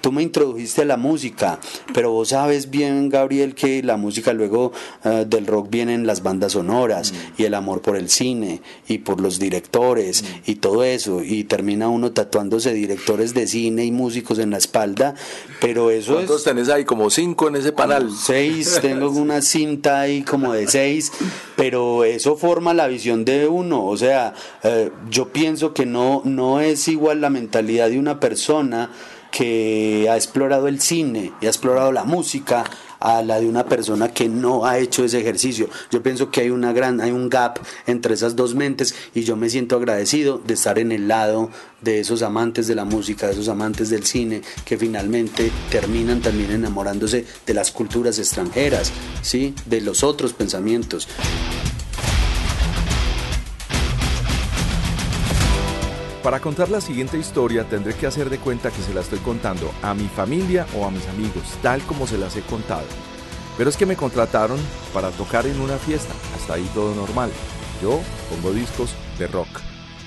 tú me introdujiste a la música, pero vos sabes bien, Gabriel, que la música luego uh, del rock vienen las bandas sonoras mm. y el amor por el cine y por los directores mm. y todo eso, y termina uno tatuándose directores de cine y músicos en la espalda, pero eso ¿Cuántos tenés ahí? Como cinco en ese panel. Seis, tengo una cinta ahí como de seis, pero eso forma la visión de uno, o sea, uh, yo pienso que no, no es igual la mentalidad de una persona que ha explorado el cine y ha explorado la música a la de una persona que no ha hecho ese ejercicio. Yo pienso que hay una gran hay un gap entre esas dos mentes y yo me siento agradecido de estar en el lado de esos amantes de la música, de esos amantes del cine que finalmente terminan también enamorándose de las culturas extranjeras, ¿sí? De los otros pensamientos. Para contar la siguiente historia tendré que hacer de cuenta que se la estoy contando a mi familia o a mis amigos, tal como se las he contado. Pero es que me contrataron para tocar en una fiesta, hasta ahí todo normal. Yo pongo discos de rock.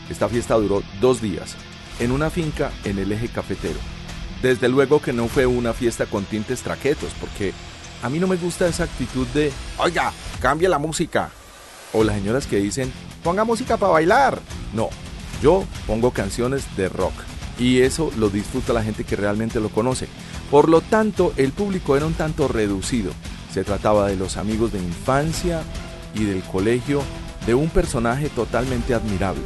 Esta fiesta duró dos días, en una finca en el eje cafetero. Desde luego que no fue una fiesta con tintes traquetos, porque a mí no me gusta esa actitud de, oiga, cambie la música. O las señoras que dicen, ponga música para bailar. No, yo pongo canciones de rock y eso lo disfruta la gente que realmente lo conoce. Por lo tanto, el público era un tanto reducido. Se trataba de los amigos de infancia y del colegio de un personaje totalmente admirable.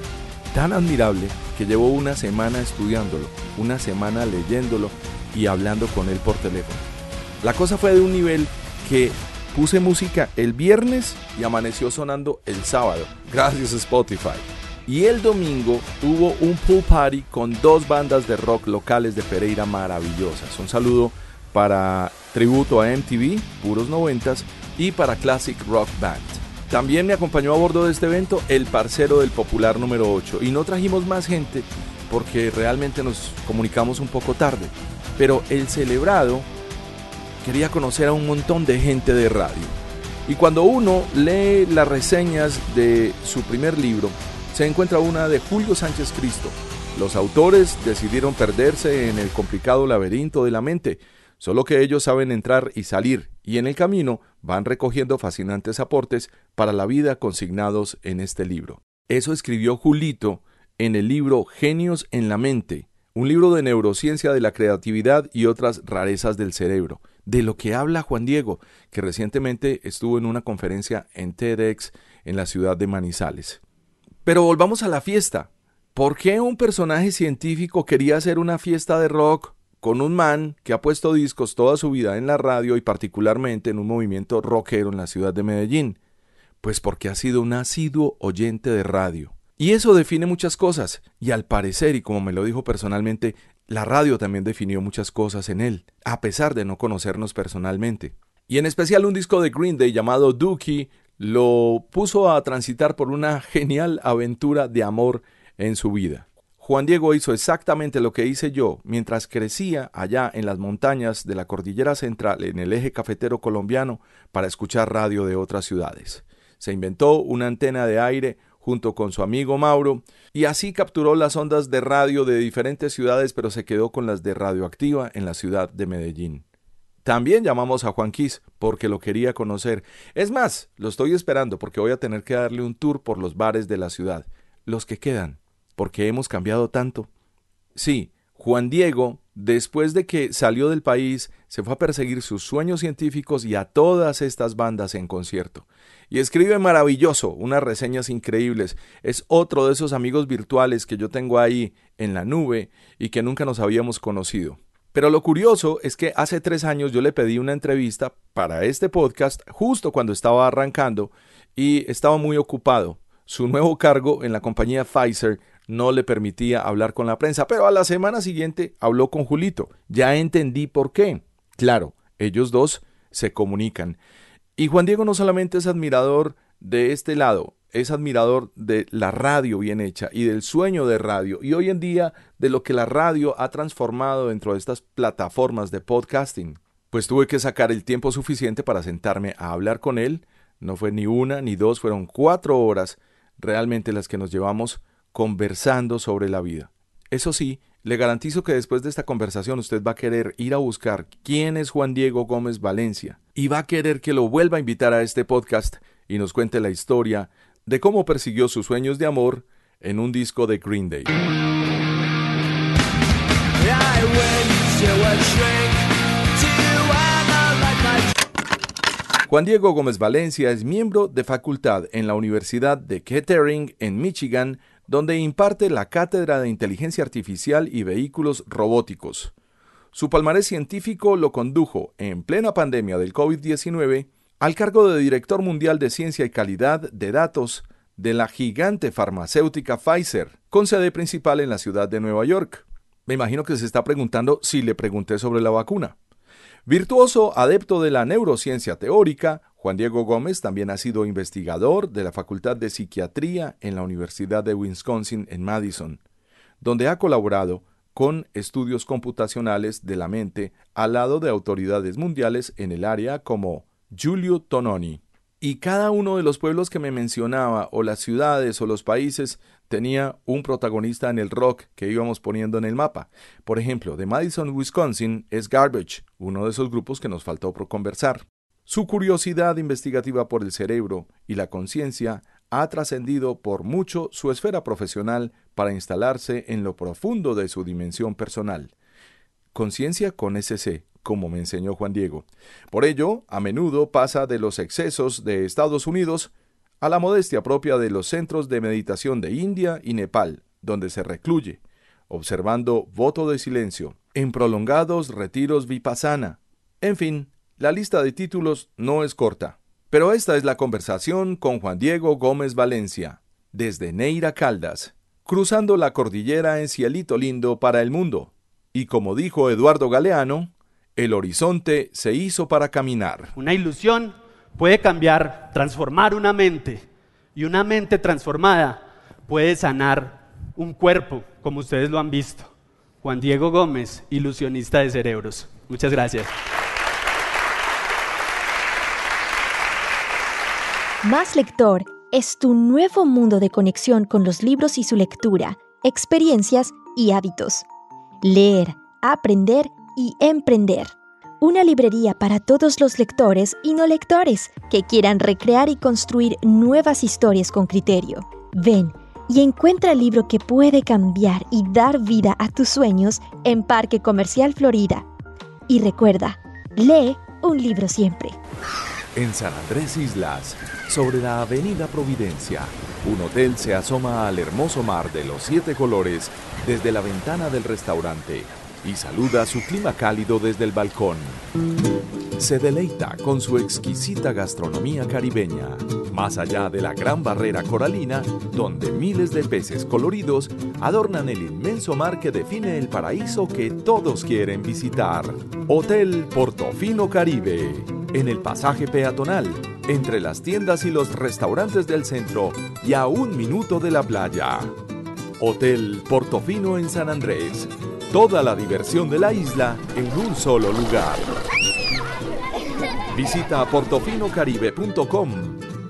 Tan admirable que llevó una semana estudiándolo, una semana leyéndolo y hablando con él por teléfono. La cosa fue de un nivel que puse música el viernes y amaneció sonando el sábado, gracias Spotify. Y el domingo hubo un pool party con dos bandas de rock locales de Pereira maravillosas. Un saludo para tributo a MTV, puros noventas, y para Classic Rock Band. También me acompañó a bordo de este evento el parcero del popular número 8 y no trajimos más gente porque realmente nos comunicamos un poco tarde. Pero el celebrado quería conocer a un montón de gente de radio. Y cuando uno lee las reseñas de su primer libro, se encuentra una de Julio Sánchez Cristo. Los autores decidieron perderse en el complicado laberinto de la mente, solo que ellos saben entrar y salir, y en el camino van recogiendo fascinantes aportes para la vida consignados en este libro. Eso escribió Julito en el libro Genios en la Mente, un libro de neurociencia de la creatividad y otras rarezas del cerebro, de lo que habla Juan Diego, que recientemente estuvo en una conferencia en TEDx en la ciudad de Manizales. Pero volvamos a la fiesta. ¿Por qué un personaje científico quería hacer una fiesta de rock con un man que ha puesto discos toda su vida en la radio y particularmente en un movimiento rockero en la ciudad de Medellín? Pues porque ha sido un asiduo oyente de radio. Y eso define muchas cosas, y al parecer, y como me lo dijo personalmente, la radio también definió muchas cosas en él, a pesar de no conocernos personalmente. Y en especial un disco de Green Day llamado Dookie lo puso a transitar por una genial aventura de amor en su vida. Juan Diego hizo exactamente lo que hice yo mientras crecía allá en las montañas de la Cordillera Central en el eje cafetero colombiano para escuchar radio de otras ciudades. Se inventó una antena de aire junto con su amigo Mauro y así capturó las ondas de radio de diferentes ciudades pero se quedó con las de radioactiva en la ciudad de Medellín. También llamamos a Juan Quis porque lo quería conocer. Es más, lo estoy esperando porque voy a tener que darle un tour por los bares de la ciudad, los que quedan, porque hemos cambiado tanto. Sí, Juan Diego después de que salió del país, se fue a perseguir sus sueños científicos y a todas estas bandas en concierto. Y escribe maravilloso, unas reseñas increíbles. Es otro de esos amigos virtuales que yo tengo ahí en la nube y que nunca nos habíamos conocido. Pero lo curioso es que hace tres años yo le pedí una entrevista para este podcast justo cuando estaba arrancando y estaba muy ocupado. Su nuevo cargo en la compañía Pfizer no le permitía hablar con la prensa, pero a la semana siguiente habló con Julito. Ya entendí por qué. Claro, ellos dos se comunican. Y Juan Diego no solamente es admirador de este lado, es admirador de la radio bien hecha y del sueño de radio y hoy en día de lo que la radio ha transformado dentro de estas plataformas de podcasting. Pues tuve que sacar el tiempo suficiente para sentarme a hablar con él. No fue ni una ni dos, fueron cuatro horas realmente las que nos llevamos conversando sobre la vida. Eso sí, le garantizo que después de esta conversación usted va a querer ir a buscar quién es Juan Diego Gómez Valencia y va a querer que lo vuelva a invitar a este podcast y nos cuente la historia de cómo persiguió sus sueños de amor en un disco de Green Day. Juan Diego Gómez Valencia es miembro de facultad en la Universidad de Kettering en Michigan, donde imparte la Cátedra de Inteligencia Artificial y Vehículos Robóticos. Su palmarés científico lo condujo, en plena pandemia del COVID-19, al cargo de director mundial de ciencia y calidad de datos de la gigante farmacéutica Pfizer, con sede principal en la ciudad de Nueva York. Me imagino que se está preguntando si le pregunté sobre la vacuna. Virtuoso adepto de la neurociencia teórica, Juan Diego Gómez también ha sido investigador de la Facultad de Psiquiatría en la Universidad de Wisconsin en Madison, donde ha colaborado con estudios computacionales de la mente al lado de autoridades mundiales en el área como Giulio Tononi. Y cada uno de los pueblos que me mencionaba, o las ciudades o los países, tenía un protagonista en el rock que íbamos poniendo en el mapa. Por ejemplo, de Madison, Wisconsin, es Garbage, uno de esos grupos que nos faltó por conversar. Su curiosidad investigativa por el cerebro y la conciencia ha trascendido por mucho su esfera profesional para instalarse en lo profundo de su dimensión personal. Conciencia con SC, como me enseñó Juan Diego. Por ello, a menudo pasa de los excesos de Estados Unidos a la modestia propia de los centros de meditación de India y Nepal, donde se recluye, observando voto de silencio, en prolongados retiros vipassana. En fin, la lista de títulos no es corta. Pero esta es la conversación con Juan Diego Gómez Valencia, desde Neira Caldas, cruzando la cordillera en cielito lindo para el mundo. Y como dijo Eduardo Galeano, el horizonte se hizo para caminar. Una ilusión puede cambiar, transformar una mente. Y una mente transformada puede sanar un cuerpo, como ustedes lo han visto. Juan Diego Gómez, ilusionista de cerebros. Muchas gracias. Más Lector es tu nuevo mundo de conexión con los libros y su lectura, experiencias y hábitos. Leer, aprender y emprender. Una librería para todos los lectores y no lectores que quieran recrear y construir nuevas historias con criterio. Ven y encuentra el libro que puede cambiar y dar vida a tus sueños en Parque Comercial Florida. Y recuerda, lee un libro siempre. En San Andrés Islas, sobre la Avenida Providencia, un hotel se asoma al hermoso mar de los siete colores desde la ventana del restaurante y saluda su clima cálido desde el balcón. Se deleita con su exquisita gastronomía caribeña, más allá de la gran barrera coralina, donde miles de peces coloridos adornan el inmenso mar que define el paraíso que todos quieren visitar. Hotel Portofino Caribe, en el pasaje peatonal, entre las tiendas y los restaurantes del centro y a un minuto de la playa. Hotel Portofino en San Andrés Toda la diversión de la isla en un solo lugar. Visita portofinocaribe.com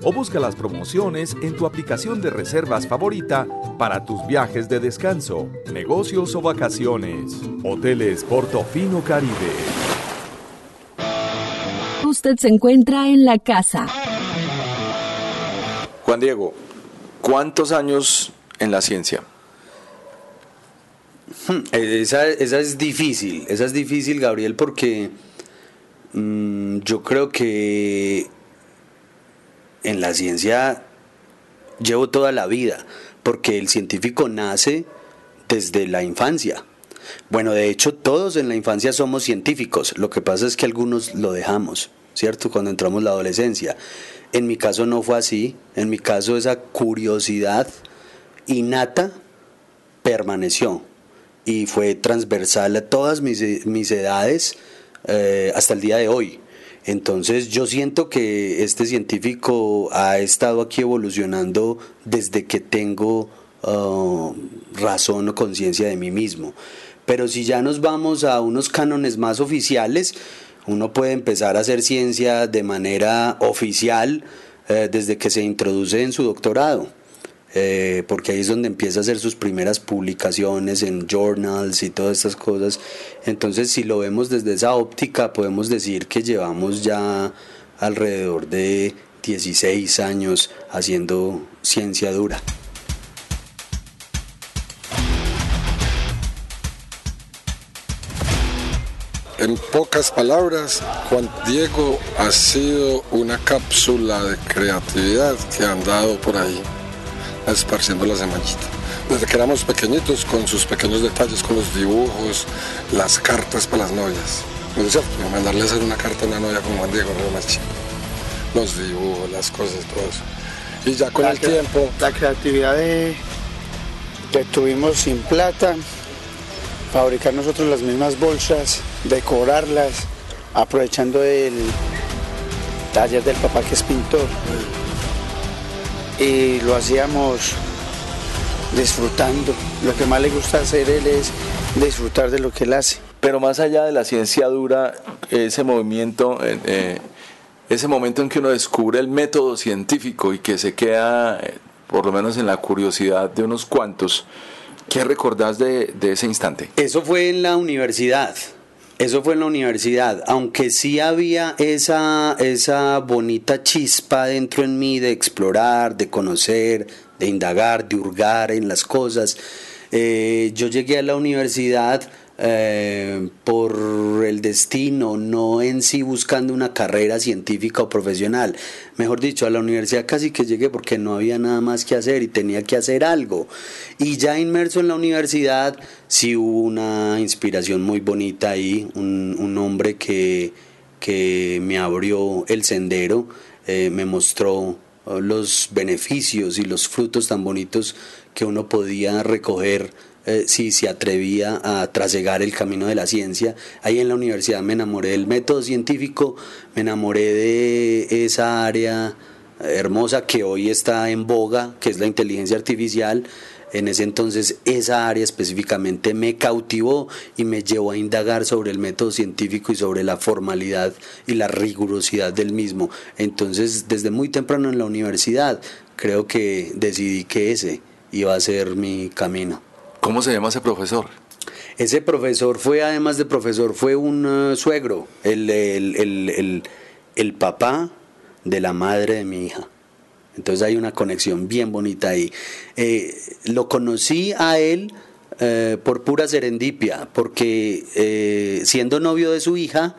o busca las promociones en tu aplicación de reservas favorita para tus viajes de descanso, negocios o vacaciones. Hoteles Portofino Caribe. Usted se encuentra en la casa. Juan Diego, ¿cuántos años en la ciencia? Hmm, esa, esa es difícil, esa es difícil, Gabriel, porque mm, yo creo que en la ciencia llevo toda la vida, porque el científico nace desde la infancia. Bueno, de hecho todos en la infancia somos científicos, lo que pasa es que algunos lo dejamos, ¿cierto? Cuando entramos la adolescencia. En mi caso no fue así, en mi caso esa curiosidad innata permaneció y fue transversal a todas mis, edades eh, hasta el día de hoy. Entonces yo siento que este científico ha estado aquí evolucionando desde que tengo uh, razón o conciencia de mí mismo. Pero si ya nos vamos a unos cánones más oficiales, uno puede empezar a hacer ciencia de manera oficial eh, desde que se introduce en su doctorado. Eh, porque ahí es donde empieza a hacer sus primeras publicaciones en journals y todas estas cosas. Entonces, si lo vemos desde esa óptica, podemos decir que llevamos ya alrededor de 16 años haciendo ciencia dura. En pocas palabras, Juan Diego ha sido una cápsula de creatividad que han dado por ahí esparciendo la semillita. Desde que éramos pequeñitos, con sus pequeños detalles, con los dibujos, las cartas para las novias. ¿No es cierto? Mandarle a hacer una carta a una novia como Juan Diego, más chico. Los dibujos, las cosas, todo eso. Y ya con el tiempo... La creatividad de, que tuvimos sin plata, fabricar nosotros las mismas bolsas, decorarlas, aprovechando el taller del papá que es pintor y lo hacíamos disfrutando. Lo que más le gusta hacer él es disfrutar de lo que él hace. Pero más allá de la ciencia dura, ese movimiento, eh, eh, ese momento en que uno descubre el método científico y que se queda, eh, por lo menos en la curiosidad de unos cuantos, ¿qué recordás de, de ese instante? Eso fue en la universidad. Eso fue en la universidad, aunque sí había esa, esa bonita chispa dentro en mí de explorar, de conocer, de indagar, de hurgar en las cosas. Eh, yo llegué a la universidad eh, por el destino, no en sí buscando una carrera científica o profesional. Mejor dicho, a la universidad casi que llegué porque no había nada más que hacer y tenía que hacer algo. Y ya inmerso en la universidad, sí hubo una inspiración muy bonita ahí, un, hombre que, que me abrió el sendero, eh, me mostró los beneficios y los frutos tan bonitos que uno podía recoger eh, si se atrevía a trasegar el camino de la ciencia. Ahí en la universidad me enamoré del método científico, me enamoré de esa área hermosa que hoy está en boga, que es la inteligencia artificial. En ese entonces esa área específicamente me cautivó y me llevó a indagar sobre el método científico y sobre la formalidad y la rigurosidad del mismo. Entonces desde muy temprano en la universidad creo que decidí que ese iba a ser mi camino. ¿Cómo se llama ese profesor? Ese profesor fue, además de profesor, fue un uh, suegro, el, el, papá de la madre de mi hija. Entonces hay una conexión bien bonita ahí. Eh, lo conocí a él eh, por pura serendipia, porque eh, siendo novio de su hija,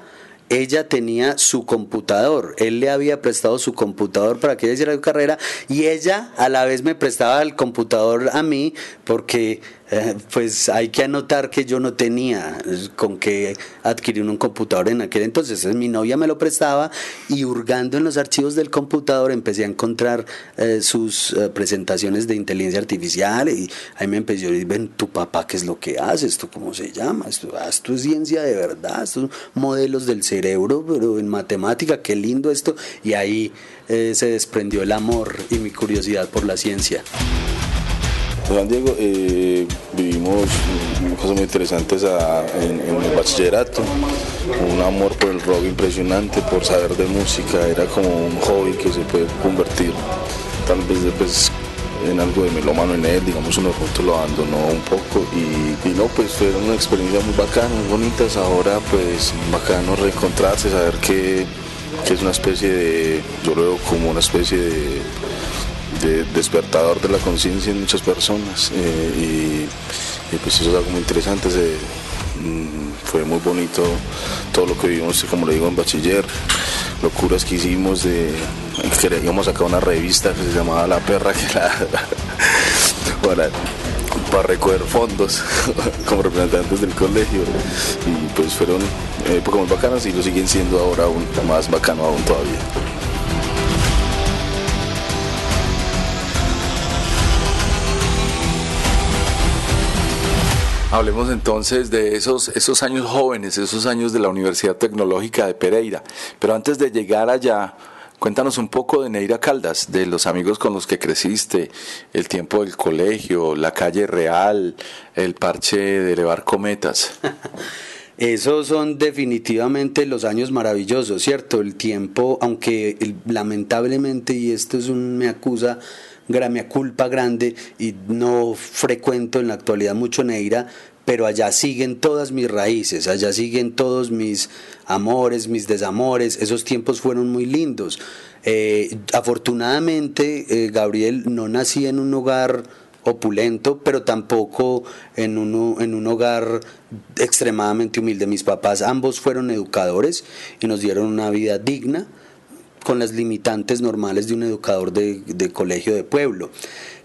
ella tenía su computador, él le había prestado su computador para que ella hiciera su carrera y ella a la vez me prestaba el computador a mí porque eh, pues hay que anotar que yo no tenía con qué adquirir un computador en aquel entonces. mi novia me lo prestaba y hurgando en los archivos del computador empecé a encontrar eh, sus eh, presentaciones de inteligencia artificial y ahí me empezó a decir, ven, tu papá, ¿qué es lo que hace? ¿Esto cómo se llama? Esto, ah, esto es ciencia de verdad, estos modelos del cerebro, pero en matemática, qué lindo esto. Y ahí se desprendió el amor y mi curiosidad por la ciencia. Juan Diego, eh, vivimos cosas muy interesantes en, el bachillerato, un amor por el rock impresionante, por saber de música, era como un hobby que se puede convertir tal vez después en algo de melómano en él, digamos uno de lo abandonó un poco y, no, pues fue una experiencia muy bacana, muy bonita, ahora pues bacano reencontrarse, saber que, que es una especie de, yo lo veo como una especie de de despertador de la conciencia en muchas personas eh, y, pues eso es algo muy interesante, mm, fue muy bonito todo lo que vivimos, como le digo, en bachiller, locuras que hicimos de que íbamos a sacar una revista que se llamaba La Perra, que era para, para recoger fondos como representantes del colegio. Y pues fueron épocas muy bacanas y lo siguen siendo ahora aún más bacano aún todavía. Hablemos entonces de esos, esos años jóvenes, esos años de la Universidad Tecnológica de Pereira. Pero antes de llegar allá, cuéntanos un poco de Neira Caldas, de los amigos con los que creciste, el tiempo del colegio, la calle real, el parche de elevar cometas. Esos son definitivamente los años maravillosos, ¿cierto? El tiempo, aunque lamentablemente, y esto es un me acusa, me culpa grande y no frecuento en la actualidad mucho Neira, pero allá siguen todas mis raíces, allá siguen todos mis amores, mis desamores, esos tiempos fueron muy lindos. Eh, afortunadamente, eh, Gabriel, no nací en un hogar opulento, pero tampoco en, uno, en un hogar extremadamente humilde. Mis papás ambos fueron educadores y nos dieron una vida digna con las limitantes normales de un educador de, colegio de pueblo.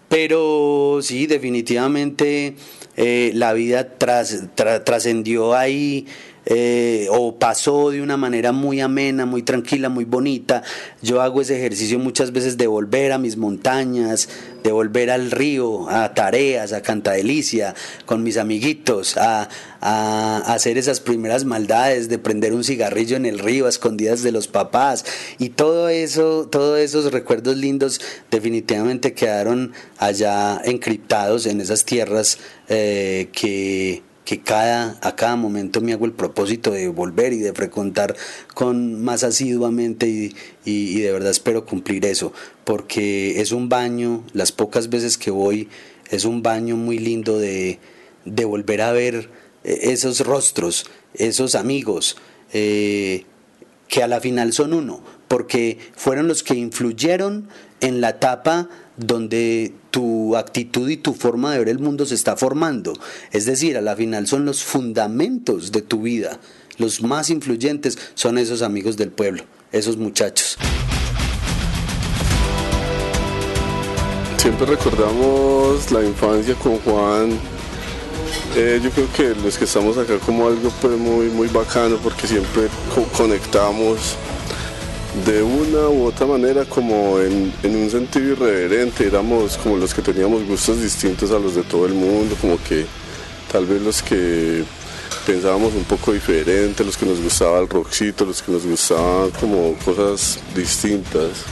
Pero sí, definitivamente eh, la vida trascendió ahí eh, o pasó de una manera muy amena, muy tranquila, muy bonita. Yo hago ese ejercicio muchas veces de volver a mis montañas, de volver al río, a tareas, a Cantadelicia, con mis amiguitos, a, hacer esas primeras maldades, de prender un cigarrillo en el río a escondidas de los papás. Y todo eso, todos esos recuerdos lindos definitivamente quedaron allá encriptados en esas tierras eh, que que cada, a cada momento me hago el propósito de volver y de frecuentar con más asiduamente y, y, de verdad espero cumplir eso, porque es un baño, las pocas veces que voy, es un baño muy lindo de, de volver a ver eh, esos rostros, esos amigos, eh, que a la final son uno, porque fueron los que influyeron en la etapa donde tu actitud y tu forma de ver el mundo se está formando. Es decir, a la final son los fundamentos de tu vida. Los más influyentes son esos amigos del pueblo, esos muchachos. Siempre recordamos la infancia con Juan. Eh, yo creo que los que estamos acá como algo pues, muy, muy bacano porque siempre conectamos de una u otra manera como en, un sentido irreverente, éramos como los que teníamos gustos distintos a los de todo el mundo, como que tal vez los que pensábamos un poco diferente, los que nos gustaba el rockcito, los que nos gustaban como cosas distintas.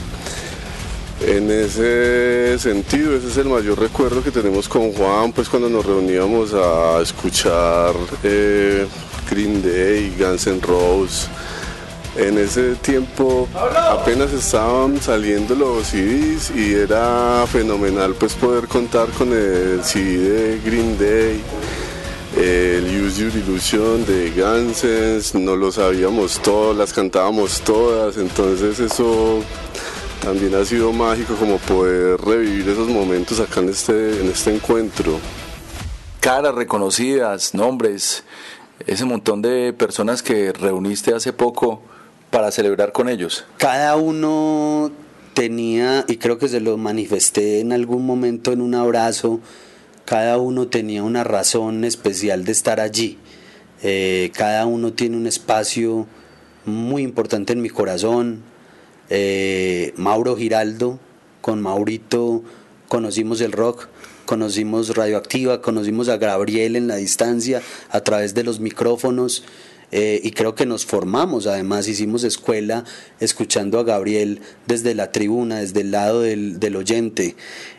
En ese sentido, ese es el mayor recuerdo que tenemos con Juan, pues cuando nos reuníamos a escuchar eh, Green Day, Guns N' Roses, en ese tiempo apenas estaban saliendo los CDs y era fenomenal pues poder contar con el CD de Green Day, el Use Your Illusion de Guns no lo sabíamos todos, las cantábamos todas, entonces eso también ha sido mágico como poder revivir esos momentos acá en este, en este encuentro. Caras reconocidas, nombres, ese montón de personas que reuniste hace poco para celebrar con ellos? Cada uno tenía, y creo que se lo manifesté en algún momento en un abrazo, cada uno tenía una razón especial de estar allí. Eh, cada uno tiene un espacio muy importante en mi corazón. Eh, Mauro Giraldo, con Maurito conocimos el rock, conocimos Radioactiva, conocimos a Gabriel en la distancia a través de los micrófonos. Eh, y creo que nos formamos, además hicimos escuela escuchando a Gabriel desde la tribuna, desde el lado del, oyente.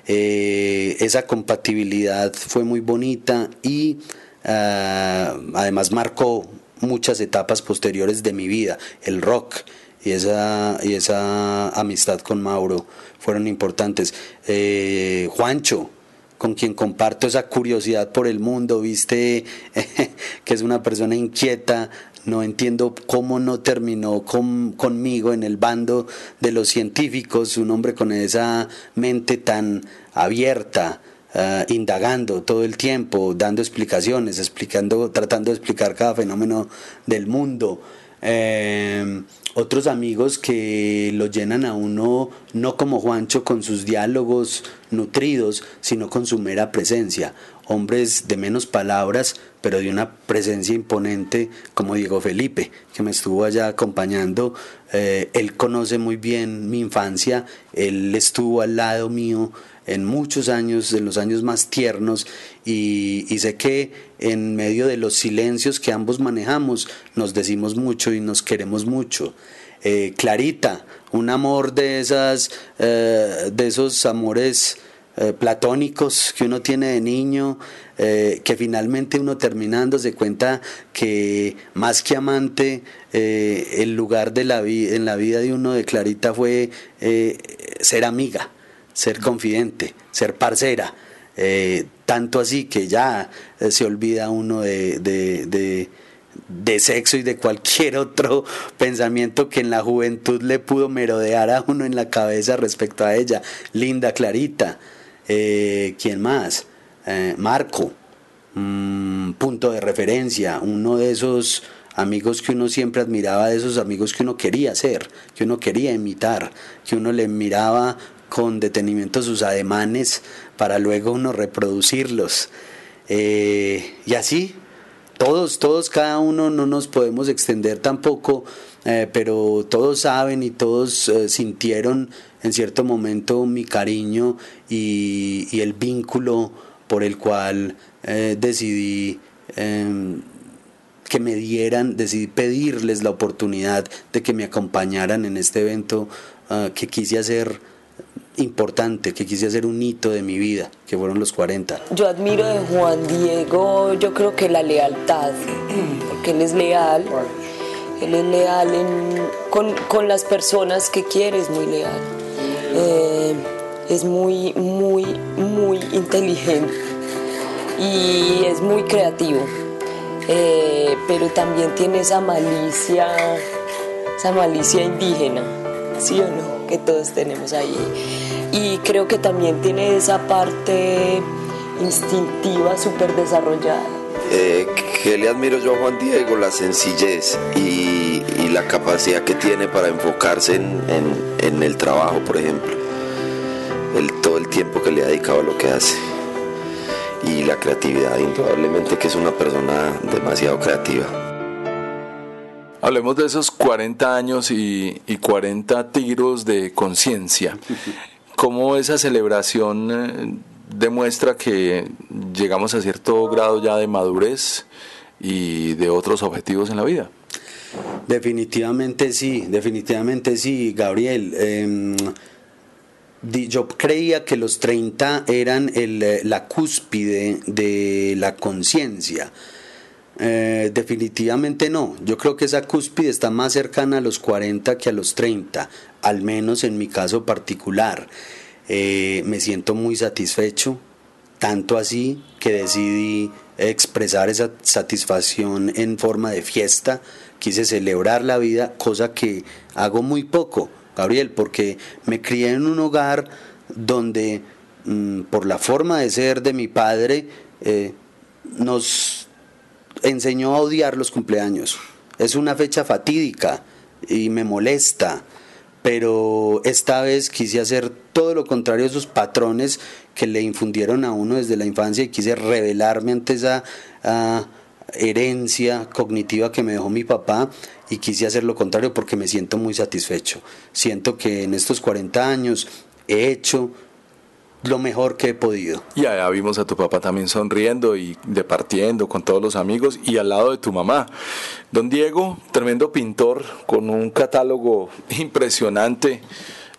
Eh, esa compatibilidad fue muy bonita y ah, además marcó muchas etapas posteriores de mi vida, el rock y esa, y esa amistad con Mauro fueron importantes. Eh, Juancho, con quien comparto esa curiosidad por el mundo, viste que es una persona inquieta, no entiendo cómo no terminó conmigo en el bando de los científicos, un hombre con esa mente tan abierta, ah, indagando todo el tiempo, dando explicaciones, explicando, tratando de explicar cada fenómeno del mundo. Eh, otros amigos que lo llenan a uno no como Juancho con sus diálogos nutridos, sino con su mera presencia. Hombres de menos palabras, pero de una presencia imponente como Diego Felipe, que me estuvo allá acompañando. Eh, él conoce muy bien mi infancia, él estuvo al lado mío en muchos años, en los años más tiernos, y, sé que en medio de los silencios que ambos manejamos, nos decimos mucho y nos queremos mucho. Eh, Clarita, un amor de esas, eh, de esos amores eh, platónicos que uno tiene de niño, que finalmente uno terminando se cuenta que más que amante, el lugar de la en la vida de uno de Clarita fue ser amiga ser confidente, ser parcera. Eh, tanto así que ya eh, se olvida uno de, de, de, sexo y de cualquier otro pensamiento que en la juventud le pudo merodear a uno en la cabeza respecto a ella. Linda, Clarita, eh, ¿quién más? Marco, mm, punto de referencia, uno de esos amigos que uno siempre admiraba, de esos amigos que uno quería ser, que uno quería imitar, que uno le miraba con detenimiento sus ademanes para luego uno reproducirlos. Eh, y así, todos, todos, cada uno no nos podemos extender tampoco, eh, pero todos saben y todos eh, sintieron en cierto momento mi cariño y, el vínculo por el cual decidí em, que me dieran, decidí pedirles la oportunidad de que me acompañaran en este evento que quise hacer importante que quise hacer un hito de mi vida, que fueron los 40. Yo admiro de Juan Diego, yo creo que la lealtad, porque él es leal, él es leal con, las personas que quiere, es muy leal. Eh, es muy, muy, muy inteligente y es muy creativo, eh, pero también tiene esa malicia, esa malicia indígena, ¿sí o no? Que todos tenemos ahí y creo que también tiene esa parte instintiva súper desarrollada. Eh, que le admiro yo a Juan Diego, la sencillez y, la capacidad que tiene para enfocarse en, el trabajo, por ejemplo. El, todo el tiempo que le ha dedicado a lo que hace. Y la creatividad, indudablemente que es una persona demasiado creativa. Hablemos de esos 40 años y, y 40 tiros de conciencia cómo esa celebración eh, demuestra que llegamos a cierto grado ya de madurez y de otros objetivos en la vida. Definitivamente sí, definitivamente sí, Gabriel. Em, yo creía que los 30 eran eh, la cúspide de la conciencia. Eh, definitivamente no. Yo creo que esa cúspide está más cercana a los 40 que a los 30, al menos en mi caso particular. Eh, me siento muy satisfecho, tanto así que decidí expresar esa satisfacción en forma de fiesta. Quise celebrar la vida, cosa que hago muy poco, Gabriel, porque me crié en un hogar donde, mm, por la forma de ser de mi padre, eh, nos enseñó a odiar los cumpleaños. Es una fecha fatídica y me molesta, pero esta vez quise hacer todo lo contrario a esos patrones que le infundieron a uno desde la infancia y quise revelarme ante esa ah, herencia cognitiva que me dejó mi papá y quise hacer lo contrario porque me siento muy satisfecho. Siento que en estos 40 años he hecho lo mejor que he podido. Y allá vimos a tu papá también sonriendo y departiendo con todos los amigos y al lado de tu mamá. Don Diego, tremendo pintor con un catálogo impresionante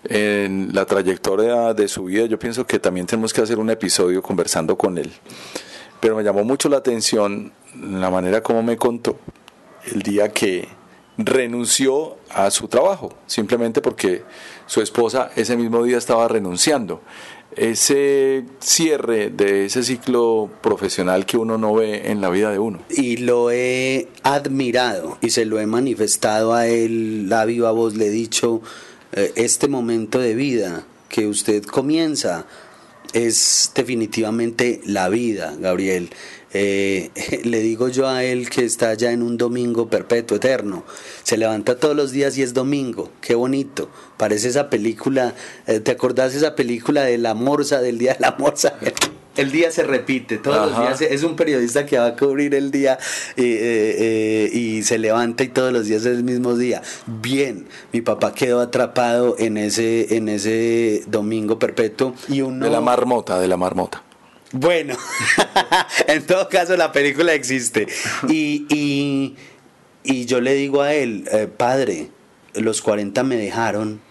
en la trayectoria de su vida. Yo pienso que también tenemos que hacer un episodio conversando con él. Pero me llamó mucho la atención la manera como me contó el día que renunció a su trabajo, simplemente porque su esposa ese mismo día estaba renunciando ese cierre de ese ciclo profesional que uno no ve en la vida de uno. Y lo he admirado y se lo he manifestado a él, la viva voz, le he dicho, eh, este momento de vida que usted comienza es definitivamente la vida, Gabriel. Eh, le digo yo a él que está ya en un domingo perpetuo, eterno. Se levanta todos los días y es domingo. Qué bonito. Parece esa película. Eh, ¿Te acordás esa película de la morsa, del día de la morsa? El día se repite, todos los días. Es un periodista que va a cubrir el día eh, y se levanta y todos los días es el mismo día. Bien, mi papá quedó atrapado en ese, en ese domingo perpetuo y uno... De la marmota, de la marmota. Bueno, en todo caso la película existe. Y, yo le digo a él, eh, padre, los 40 me dejaron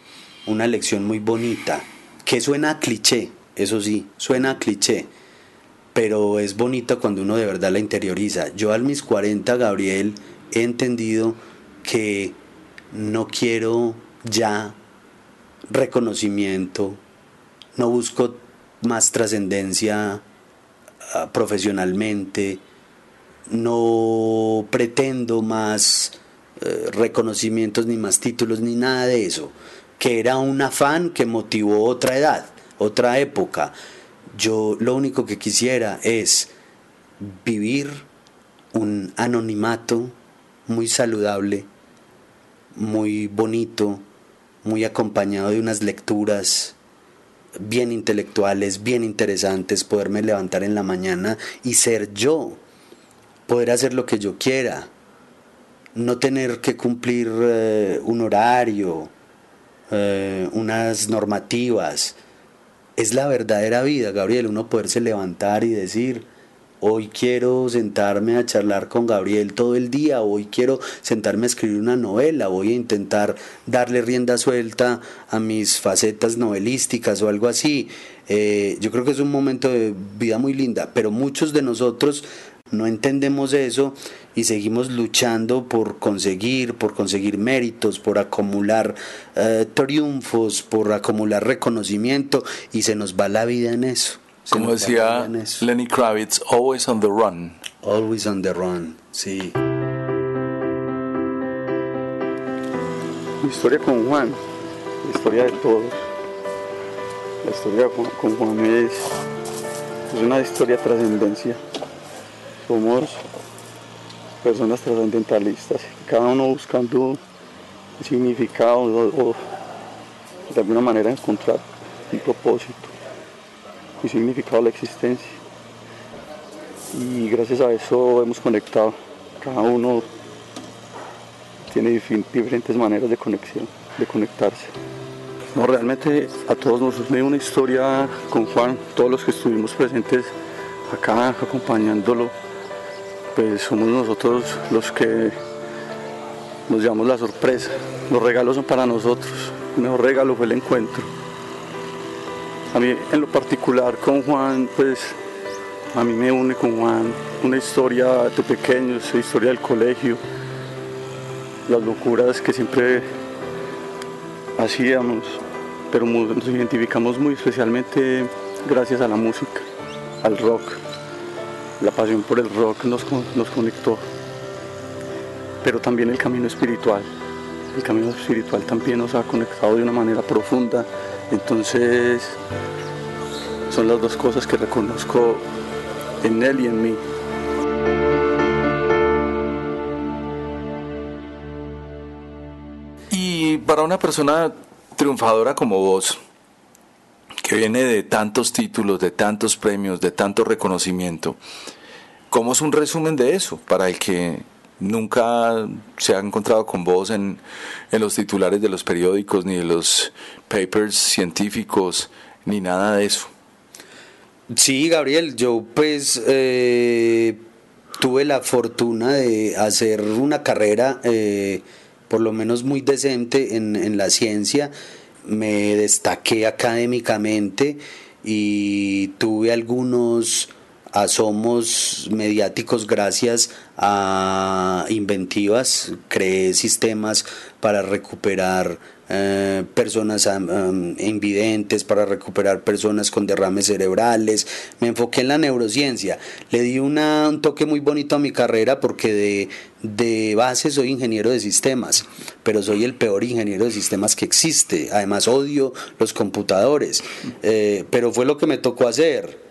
una lección muy bonita, que suena a cliché, eso sí, suena a cliché, pero es bonito cuando uno de verdad la interioriza. Yo a mis 40, Gabriel, he entendido que no quiero ya reconocimiento, no busco más trascendencia Ah, profesionalmente, no pretendo más eh, reconocimientos ni más títulos ni nada de eso, que era un afán que motivó otra edad, otra época. Yo lo único que quisiera es vivir un anonimato muy saludable, muy bonito, muy acompañado de unas lecturas bien intelectuales, bien interesantes, poderme levantar en la mañana y ser yo, poder hacer lo que yo quiera, no tener que cumplir eh, un horario, eh, unas normativas. Es la verdadera vida, Gabriel, uno poderse levantar y decir, hoy quiero sentarme a charlar con Gabriel todo el día, hoy quiero sentarme a escribir una novela, voy a intentar darle rienda suelta a mis facetas novelísticas o algo así. Eh, yo creo que es un momento de vida muy linda, pero muchos de nosotros no entendemos eso y seguimos luchando por conseguir, por conseguir méritos, por acumular eh, triunfos, por acumular reconocimiento y se nos va la vida en eso. Como decía Lenny Kravitz, always on the run. Always on the run, sí. Mi historia con Juan, la historia de todos. La historia con, Juan es, es una historia de trascendencia. Somos personas trascendentalistas, cada uno buscando significado o de alguna manera encontrar un propósito y significado la existencia. Y gracias a eso hemos conectado. Cada uno tiene diferentes maneras de conexión, de conectarse. No, realmente a todos nos une una historia con Juan, todos los que estuvimos presentes acá acompañándolo, pues somos nosotros los que nos llevamos la sorpresa. Los regalos son para nosotros. El mejor regalo fue el encuentro. A mí en lo particular con Juan, pues a mí me une con Juan una historia de pequeños, una historia del colegio, las locuras que siempre hacíamos, pero nos identificamos muy especialmente gracias a la música, al rock. La pasión por el rock nos, nos conectó, pero también el camino espiritual. El camino espiritual también nos ha conectado de una manera profunda entonces, son las dos cosas que reconozco en él y en mí. Y para una persona triunfadora como vos, que viene de tantos títulos, de tantos premios, de tanto reconocimiento, ¿cómo es un resumen de eso para el que nunca se ha encontrado con vos en, los titulares de los periódicos, ni de los papers científicos, ni nada de eso. Sí, Gabriel, yo pues eh, tuve la fortuna de hacer una carrera eh, por lo menos muy decente en, en la ciencia, me destaqué académicamente y tuve algunos somos mediáticos gracias a inventivas, creé sistemas para recuperar eh, personas invidentes, para recuperar personas con derrames cerebrales. Me enfoqué en la neurociencia. Le di un toque muy bonito a mi carrera porque de, de base soy ingeniero de sistemas, pero soy el peor ingeniero de sistemas que existe. Además odio los computadores, eh, pero fue lo que me tocó hacer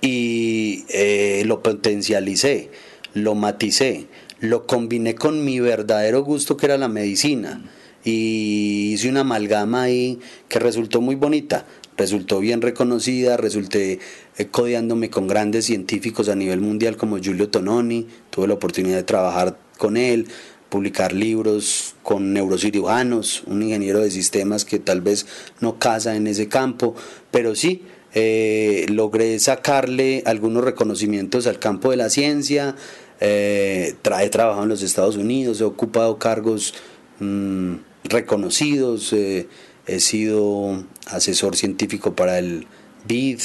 y eh, lo potencialicé, lo maticé, lo combiné con mi verdadero gusto que era la medicina. Y hice una amalgama ahí que resultó muy bonita, resultó bien reconocida, resulté eh, codeándome con grandes científicos a nivel mundial como Giulio Tononi, tuve la oportunidad de trabajar con él, publicar libros con neurocirujanos, un ingeniero de sistemas que tal vez no casa en ese campo, pero sí, eh, logré sacarle algunos reconocimientos al campo de la ciencia, eh, he trabajado en los Estados Unidos, he ocupado cargos mm, reconocidos, eh, he sido asesor científico para el BID,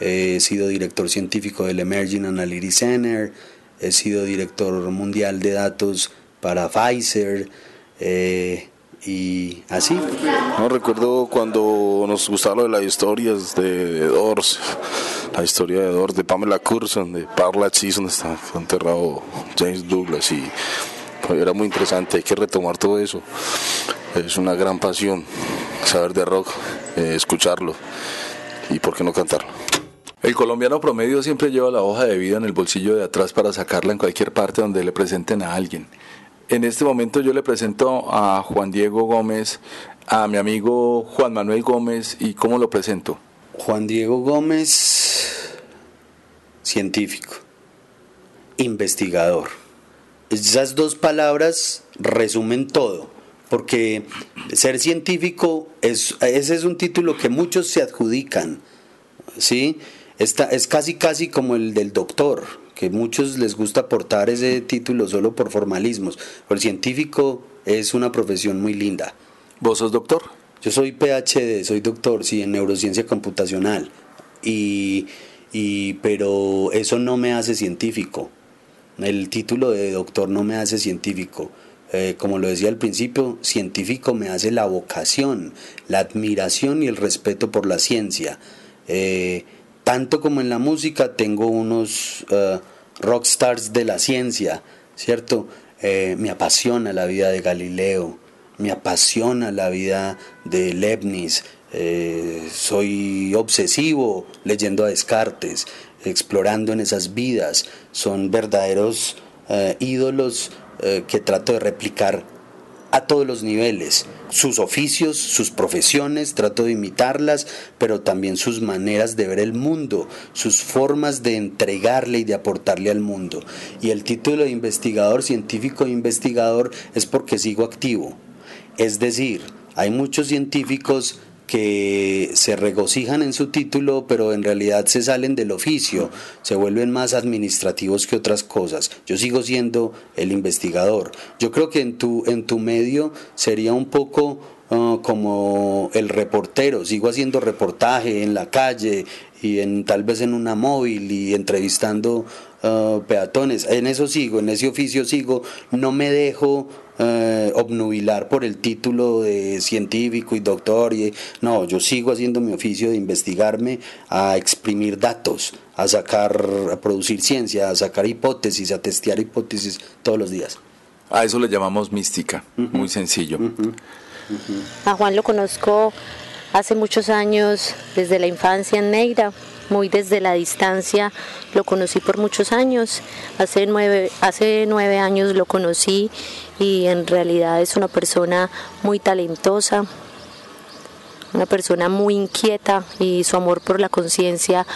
he sido director científico del Emerging Analytics Center, he sido director mundial de datos para Pfizer eh, y así. No recuerdo cuando nos gustaba lo de las historias de, Doors, la historia de Doors, de Pamela Curson, de Parla Cheese, donde está enterrado James Douglas y era muy interesante, hay que retomar todo eso. Es una gran pasión saber de rock, eh, escucharlo y por qué no cantarlo. El colombiano promedio siempre lleva la hoja de vida en el bolsillo de atrás para sacarla en cualquier parte donde le presenten a alguien. En este momento yo le presento a Juan Diego Gómez, a mi amigo Juan Manuel Gómez y ¿cómo lo presento? Juan Diego Gómez, científico, investigador esas dos palabras resumen todo, porque ser científico es, ese es un título que muchos se adjudican, ¿sí? Esta, es casi casi como el del doctor, que muchos les gusta aportar ese título solo por formalismos. Pero el científico es una profesión muy linda. ¿Vos sos doctor? Yo soy PhD, soy doctor, sí, en neurociencia computacional. Y, y, pero eso no me hace científico. El título de doctor no me hace científico. Eh, como lo decía al principio, científico me hace la vocación, la admiración y el respeto por la ciencia. Eh, tanto como en la música tengo unos uh, rockstars de la ciencia, ¿cierto? me apasiona la vida de Galileo, me apasiona la vida de Leibniz, soy obsesivo leyendo a Descartes, explorando en esas vidas. Son verdaderos eh, ídolos eh, que trato de replicar a todos los niveles. Sus oficios, sus profesiones, trato de imitarlas, pero también sus maneras de ver el mundo, sus formas de entregarle y de aportarle al mundo. Y el título de investigador, científico e investigador, es porque sigo activo. Es decir, hay muchos científicos que se regocijan en su título, pero en realidad se salen del oficio, se vuelven más administrativos que otras cosas. Yo sigo siendo el investigador. Yo creo que en tu, en tu medio sería un poco ah, como el reportero, sigo haciendo reportaje en la calle y en tal vez en una móvil y entrevistando ah, peatones. En eso sigo, en ese oficio sigo, no me dejo eh, obnubilar por el título de científico y doctor. Y, no, yo sigo haciendo mi oficio de investigarme, a exprimir datos, a sacar, a producir ciencia, a sacar hipótesis, a testear hipótesis todos los días. A eso le llamamos mística, muy sencillo. A Juan lo conozco hace muchos años, desde la infancia en Neira muy desde la distancia, lo conocí por muchos años, hace nueve, hace nueve años lo conocí y en realidad es una persona muy talentosa, una persona muy inquieta y su amor por la conciencia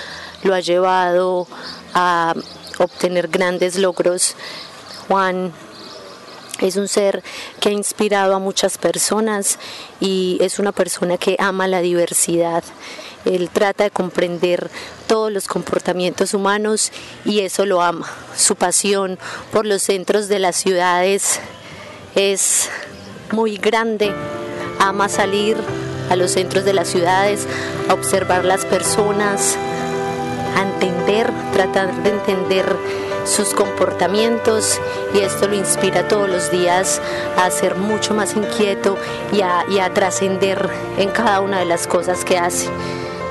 lo ha llevado a obtener grandes logros. Juan es un ser que ha inspirado a muchas personas y es una persona que ama la diversidad él trata de comprender todos los comportamientos humanos y eso lo ama. Su pasión por los centros de las ciudades es muy grande. Ama salir a los centros de las ciudades, a observar las personas, a entender, tratar de entender sus comportamientos y esto lo inspira todos los días a ser mucho más inquieto y a, y a trascender en cada una de las cosas que hace.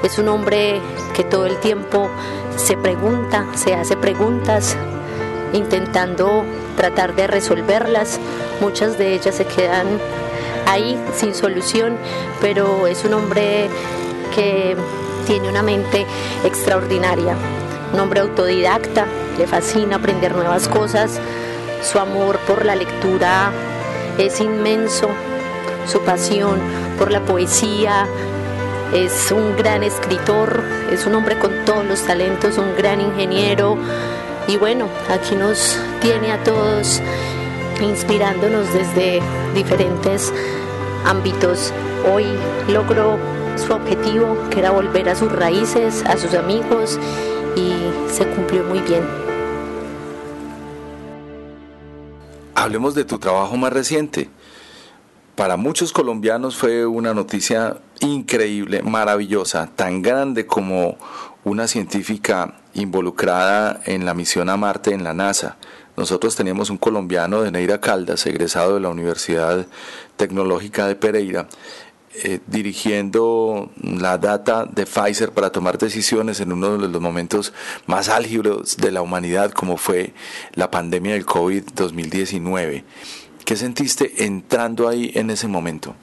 Es un hombre que todo el tiempo se pregunta, se hace preguntas, intentando tratar de resolverlas. Muchas de ellas se quedan ahí sin solución, pero es un hombre que tiene una mente extraordinaria, un hombre autodidacta, le fascina aprender nuevas cosas, su amor por la lectura es inmenso, su pasión por la poesía, es un gran escritor, es un hombre con todos los talentos, un gran ingeniero y bueno, aquí nos tiene a todos inspirándonos desde diferentes ámbitos. Hoy logró su objetivo, que era volver a sus raíces, a sus amigos, y se cumplió muy bien. Hablemos de tu trabajo más reciente. Para muchos colombianos fue una noticia increíble, maravillosa, tan grande como una científica involucrada en la misión a Marte en la NASA. Nosotros teníamos un colombiano de Neira Caldas, egresado de la Universidad Tecnológica de Pereira, eh, dirigiendo la data de Pfizer para tomar decisiones en uno de los momentos más álgidos de la humanidad, como fue la pandemia del COVID-2019. ¿Qué sentiste entrando ahí en ese momento?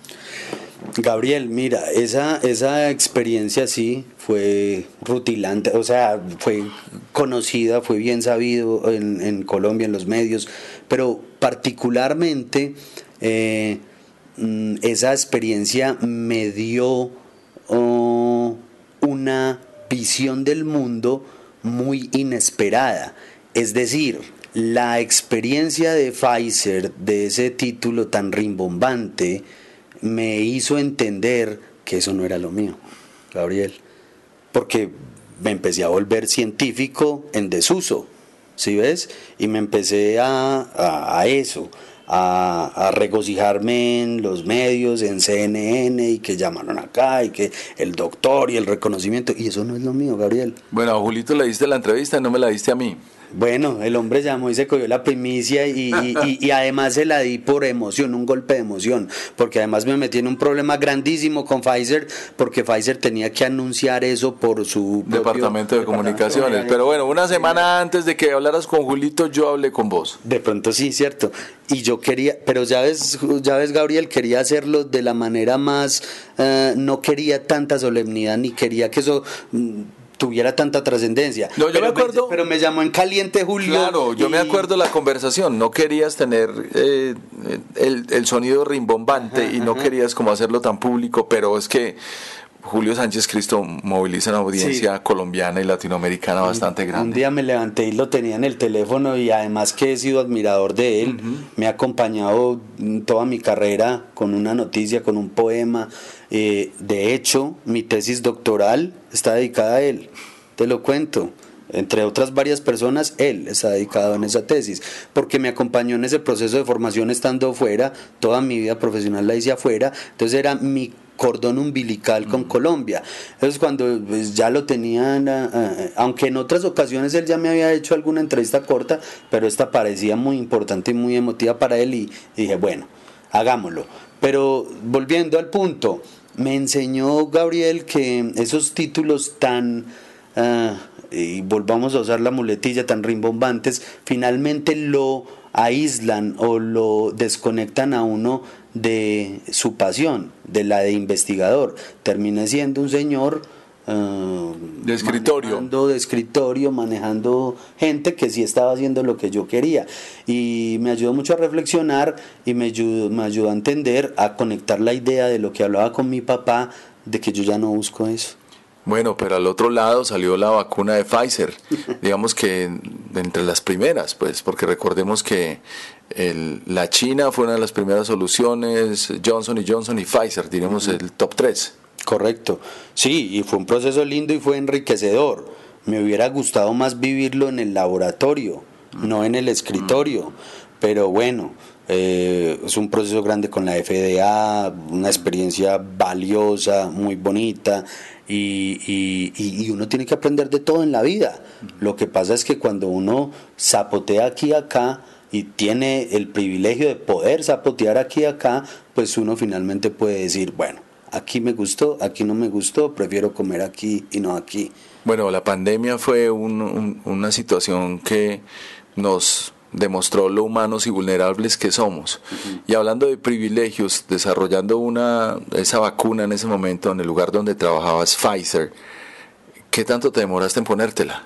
Gabriel, mira, esa, esa experiencia sí fue rutilante, o sea, fue conocida, fue bien sabido en, Colombia, en los medios, pero particularmente eh, mm, esa experiencia me dio oh, una visión del mundo muy inesperada. Es decir, la experiencia de Pfizer, de ese título tan rimbombante, me hizo entender que eso no era lo mío, Gabriel. Porque me empecé a volver científico en desuso, ¿sí ves? Y me empecé a, eso, a, regocijarme en los medios, en CNN, y que llamaron acá, y que el doctor y el reconocimiento, y eso no es lo mío, Gabriel. Bueno, a Julito le diste la entrevista, no me la diste a mí. Bueno, el hombre llamó y se cogió la primicia y, y, además se la di por emoción, un golpe de emoción, porque además me metí en un problema grandísimo con Pfizer, porque Pfizer tenía que anunciar eso por su departamento de comunicaciones. Pero bueno, una semana antes de que hablaras con Julito, yo hablé con vos. De pronto sí, cierto. Y yo quería, pero ya ves, ya ves, Gabriel, quería hacerlo de la manera más, eh, no quería tanta solemnidad, ni quería que eso mm, tuviera tanta trascendencia. No, yo me acuerdo. pero me llamó en caliente Julio. Claro, yo me acuerdo la conversación. No querías tener eh, el, sonido rimbombante y no querías como hacerlo tan público, pero es que Julio Sánchez Cristo moviliza una audiencia colombiana y latinoamericana bastante grande. Un día me levanté y lo tenía en el teléfono y además que he sido admirador de él, me ha acompañado toda mi carrera con una noticia, con un poema. Eh, de hecho, mi tesis doctoral está dedicada a él, te lo cuento entre otras varias personas, él está dedicado en esa tesis, porque me acompañó en ese proceso de formación estando fuera, toda mi vida profesional la hice afuera, entonces era mi cordón umbilical con Colombia. Entonces cuando pues, ya lo tenían, ah, ah, aunque en otras ocasiones él ya me había hecho alguna entrevista corta, pero esta parecía muy importante y muy emotiva para él y, dije, bueno, hagámoslo. Pero volviendo al punto, me enseñó Gabriel que esos títulos tan... Ah, y volvamos a usar la muletilla tan rimbombantes, finalmente lo aíslan o lo desconectan a uno de su pasión, de la de investigador. Termina siendo un señor uh, de escritorio. Manejando de escritorio, manejando gente que sí estaba haciendo lo que yo quería. Y me ayudó mucho a reflexionar y me ayudó, me ayudó a entender, a conectar la idea de lo que hablaba con mi papá, de que yo ya no busco eso. Bueno, pero al otro lado salió la vacuna de Pfizer, digamos que entre las primeras, pues, porque recordemos que la China fue una de las primeras soluciones, Johnson y Johnson y Pfizer, diríamos el top 3. Correcto, sí, y fue un proceso lindo y fue enriquecedor. Me hubiera gustado más vivirlo en el laboratorio, no en el escritorio, pero bueno, eh, es un proceso grande con la FDA, una experiencia valiosa, muy bonita, y, y, uno tiene que aprender de todo en la vida. Lo que pasa es que cuando uno zapotea aquí y acá y tiene el privilegio de poder zapotear aquí y acá, pues uno finalmente puede decir, bueno, aquí me gustó, aquí no me gustó, prefiero comer aquí y no aquí. Bueno, la pandemia fue una situación que nos demostró lo humanos y vulnerables que somos. Y hablando de privilegios, desarrollando una esa vacuna en ese momento en el lugar donde trabajabas Pfizer, ¿qué tanto te demoraste en ponértela?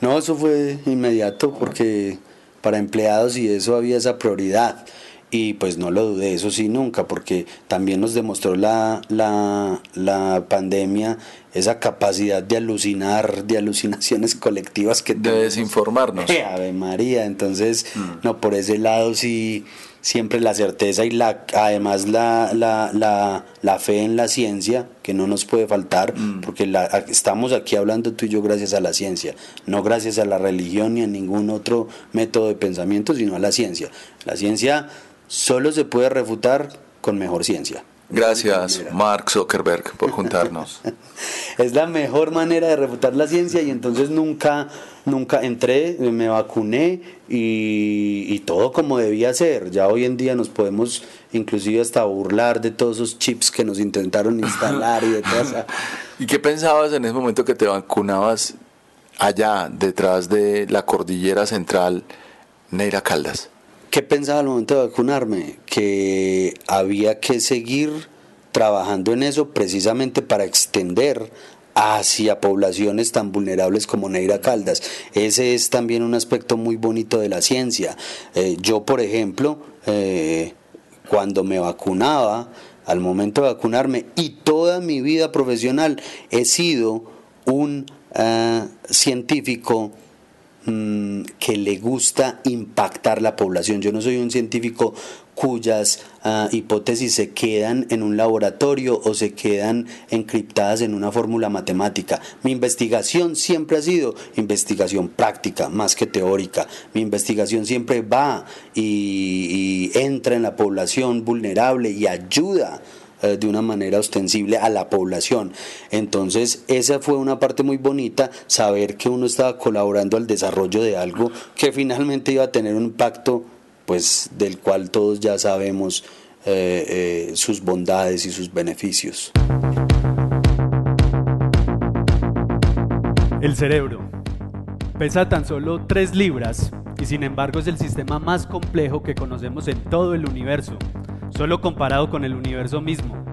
No, eso fue inmediato porque para empleados y eso había esa prioridad y pues no lo dudé, eso sí, nunca, porque también nos demostró la, la, la pandemia esa capacidad de alucinar, de alucinaciones colectivas que... De desinformarnos. Ave María, entonces, mm. no, por ese lado sí, siempre la certeza y la, además la, la, la, la fe en la ciencia, que no nos puede faltar, mm. porque la, estamos aquí hablando tú y yo gracias a la ciencia, no gracias a la religión ni a ningún otro método de pensamiento, sino a la ciencia. La ciencia solo se puede refutar con mejor ciencia. Gracias, Mark Zuckerberg, por juntarnos. es la mejor manera de refutar la ciencia y entonces nunca, nunca entré, me vacuné y, todo como debía ser. Ya hoy en día nos podemos inclusive hasta burlar de todos esos chips que nos intentaron instalar y de ¿Y qué pensabas en ese momento que te vacunabas allá, detrás de la cordillera central, Neira Caldas? ¿Qué pensaba al momento de vacunarme? Que había que seguir trabajando en eso precisamente para extender hacia poblaciones tan vulnerables como Neira Caldas. Ese es también un aspecto muy bonito de la ciencia. Eh, yo, por ejemplo, eh, cuando me vacunaba, al momento de vacunarme y toda mi vida profesional he sido un eh, científico Mm, que le gusta impactar la población. Yo no soy un científico cuyas ah, hipótesis se quedan en un laboratorio o se quedan encriptadas en una fórmula matemática. Mi investigación siempre ha sido investigación práctica, más que teórica. Mi investigación siempre va y entra en la población vulnerable y ayuda eh, de una manera ostensible a la población. Entonces, esa fue una parte muy bonita, saber que uno estaba colaborando al desarrollo de algo que finalmente iba a tener un impacto, pues del cual todos ya sabemos eh, eh, sus bondades y sus beneficios. El cerebro pesa tan solo 3 libras y sin embargo es el sistema más complejo que conocemos en todo el universo solo comparado con el universo mismo.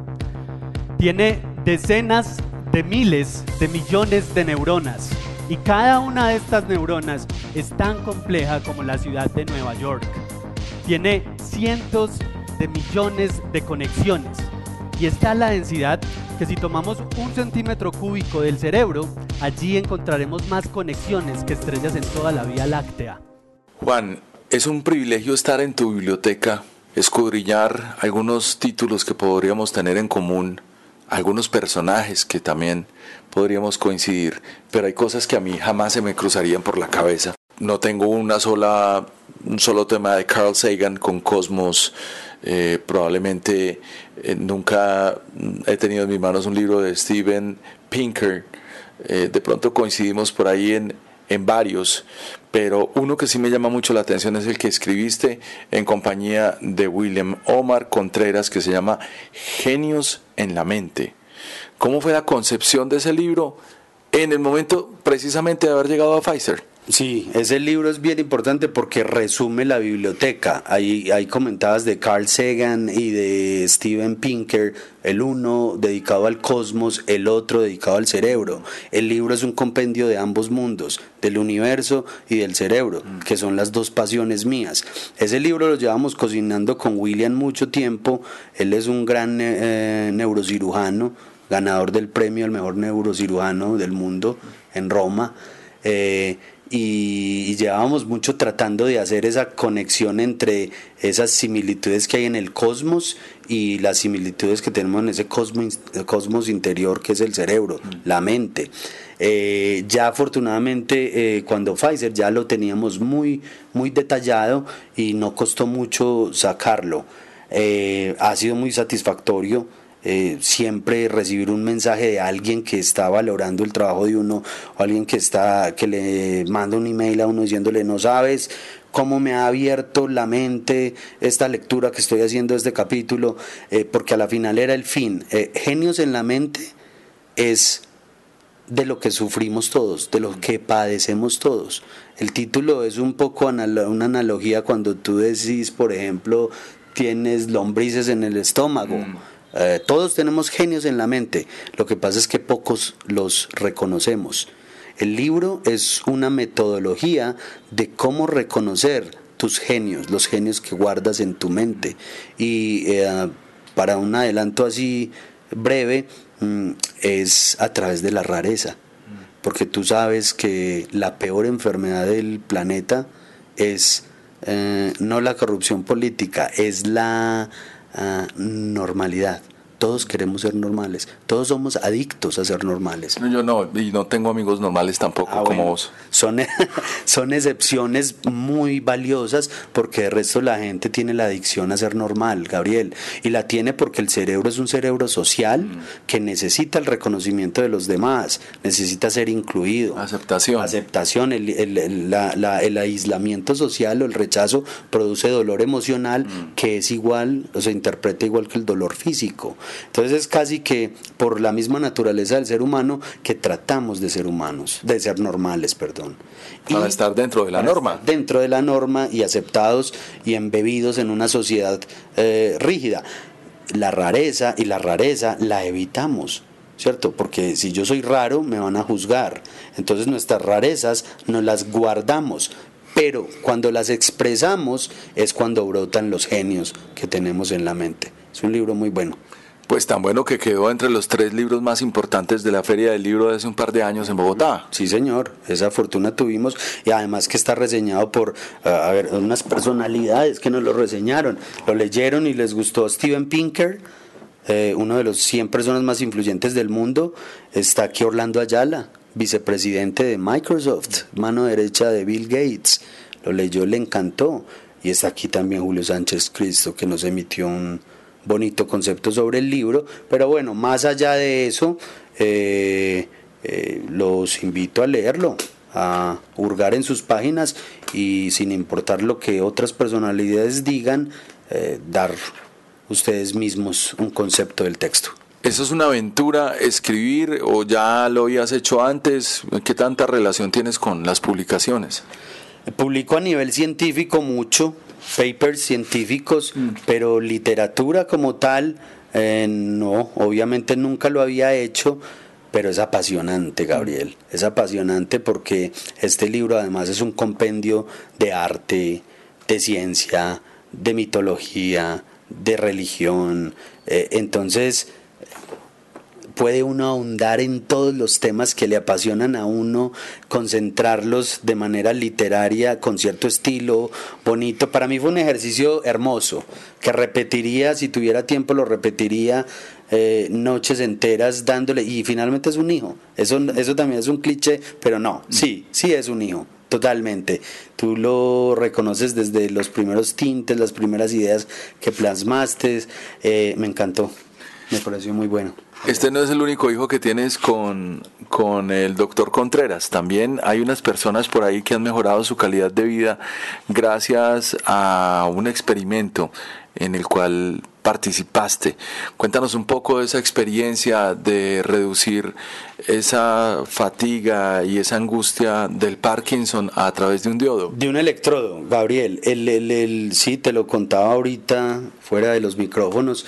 Tiene decenas de miles de millones de neuronas y cada una de estas neuronas es tan compleja como la ciudad de Nueva York. Tiene cientos de millones de conexiones y está la densidad que si tomamos un centímetro cúbico del cerebro, allí encontraremos más conexiones que estrellas en toda la Vía Láctea. Juan, es un privilegio estar en tu biblioteca escudriñar algunos títulos que podríamos tener en común, algunos personajes que también podríamos coincidir, pero hay cosas que a mí jamás se me cruzarían por la cabeza. No tengo una sola, un solo tema de Carl Sagan con Cosmos. Eh, probablemente eh, nunca he tenido en mis manos un libro de Steven Pinker. Eh, de pronto coincidimos por ahí en, en varios, pero uno que sí me llama mucho la atención es el que escribiste en compañía de William Omar Contreras, que se llama Genios en la Mente. ¿Cómo fue la concepción de ese libro en el momento precisamente de haber llegado a Pfizer? Sí, ese libro es bien importante porque resume la biblioteca. Hay, hay comentadas de Carl Sagan y de Steven Pinker, el uno dedicado al cosmos, el otro dedicado al cerebro. El libro es un compendio de ambos mundos, del universo y del cerebro, mm. que son las dos pasiones mías. Ese libro lo llevamos cocinando con William mucho tiempo. Él es un gran eh, neurocirujano, ganador del premio al mejor neurocirujano del mundo en Roma. Eh, y, llevábamos mucho tratando de hacer esa conexión entre esas similitudes que hay en el cosmos y las similitudes que tenemos en ese cosmos, cosmos interior que es el cerebro, la mente. Eh, ya afortunadamente eh, cuando Pfizer ya lo teníamos muy, muy detallado y no costó mucho sacarlo. Eh, ha sido muy satisfactorio eh, siempre recibir un mensaje de alguien que está valorando el trabajo de uno, o alguien que está, que le manda un email a uno diciéndole no sabes cómo me ha abierto la mente esta lectura que estoy haciendo este capítulo, eh, porque a la final era el fin. Eh, genios en la mente es de lo que sufrimos todos, de lo que padecemos todos. El título es un poco una analogía cuando tú decís, por ejemplo, tienes lombrices en el estómago. Mm. Eh, todos tenemos genios en la mente, lo que pasa es que pocos los reconocemos. El libro es una metodología de cómo reconocer tus genios, los genios que guardas en tu mente. Y eh, para un adelanto así breve, mm, es a través de la rareza, porque tú sabes que la peor enfermedad del planeta es eh, no la corrupción política, es la normalidad. Todos queremos ser normales. Todos somos adictos a ser normales. No, yo no, y no tengo amigos normales tampoco ah, como vos. Son, son excepciones muy valiosas porque el resto la gente tiene la adicción a ser normal, Gabriel. Y la tiene porque el cerebro es un cerebro social mm. que necesita el reconocimiento de los demás, necesita ser incluido. Aceptación. Aceptación. El, el, el aislamiento social o el rechazo produce dolor emocional mm. que es igual, o se interpreta igual que el dolor físico. Entonces es casi que por la misma naturaleza del ser humano que tratamos de ser humanos, de ser normales, perdón. Para estar dentro de la norma. Dentro de la norma y aceptados y embebidos en una sociedad eh, rígida. La rareza y la rareza la evitamos. ¿cierto? Porque si yo soy raro, me van a juzgar. Entonces nuestras rarezas nos las guardamos, pero cuando las expresamos es cuando brotan los genios que tenemos en la mente. Es un libro muy bueno. Pues tan bueno que quedó entre los tres libros más importantes de la Feria del Libro de hace un par de años en Bogotá. Sí, señor, esa fortuna tuvimos y además que está reseñado por a ver, unas personalidades que nos lo reseñaron, lo leyeron y les gustó Steven Pinker. Eh, uno de los 100 personas más influyentes del mundo, está aquí Orlando Ayala, vicepresidente de Microsoft, mano derecha de Bill Gates. Lo leyó, le encantó. Y está aquí también Julio Sánchez Cristo, que nos emitió un, bonito concepto sobre el libro, pero bueno, más allá de eso, eh, eh, los invito a leerlo, a hurgar en sus páginas y sin importar lo que otras personalidades digan, eh, dar ustedes mismos un concepto del texto. ¿Eso es una aventura escribir o ya lo habías hecho antes? ¿Qué tanta relación tienes con las publicaciones? Publico a nivel científico mucho, papers científicos, mm. pero literatura como tal, eh, no, obviamente nunca lo había hecho, pero es apasionante, Gabriel. Es apasionante porque este libro además es un compendio de arte, de ciencia, de mitología, de religión. Eh, entonces, puede uno ahondar en todos los temas que le apasionan a uno, concentrarlos de manera literaria, con cierto estilo bonito. Para mí fue un ejercicio hermoso, que repetiría, si tuviera tiempo lo repetiría eh, noches enteras dándole, y finalmente es un hijo. Eso, eso también es un cliché, pero no, sí, sí es un hijo. Totalmente. Tú lo reconoces desde los primeros tintes, las primeras ideas que plasmaste. Eh, me encantó. Me pareció muy bueno. Este no es el único hijo que tienes con, con el doctor Contreras. También hay unas personas por ahí que han mejorado su calidad de vida gracias a un experimento en el cual participaste. Cuéntanos un poco de esa experiencia de reducir esa fatiga y esa angustia del Parkinson a través de un diodo. De un electrodo, Gabriel. El, el, el, sí, te lo contaba ahorita fuera de los micrófonos.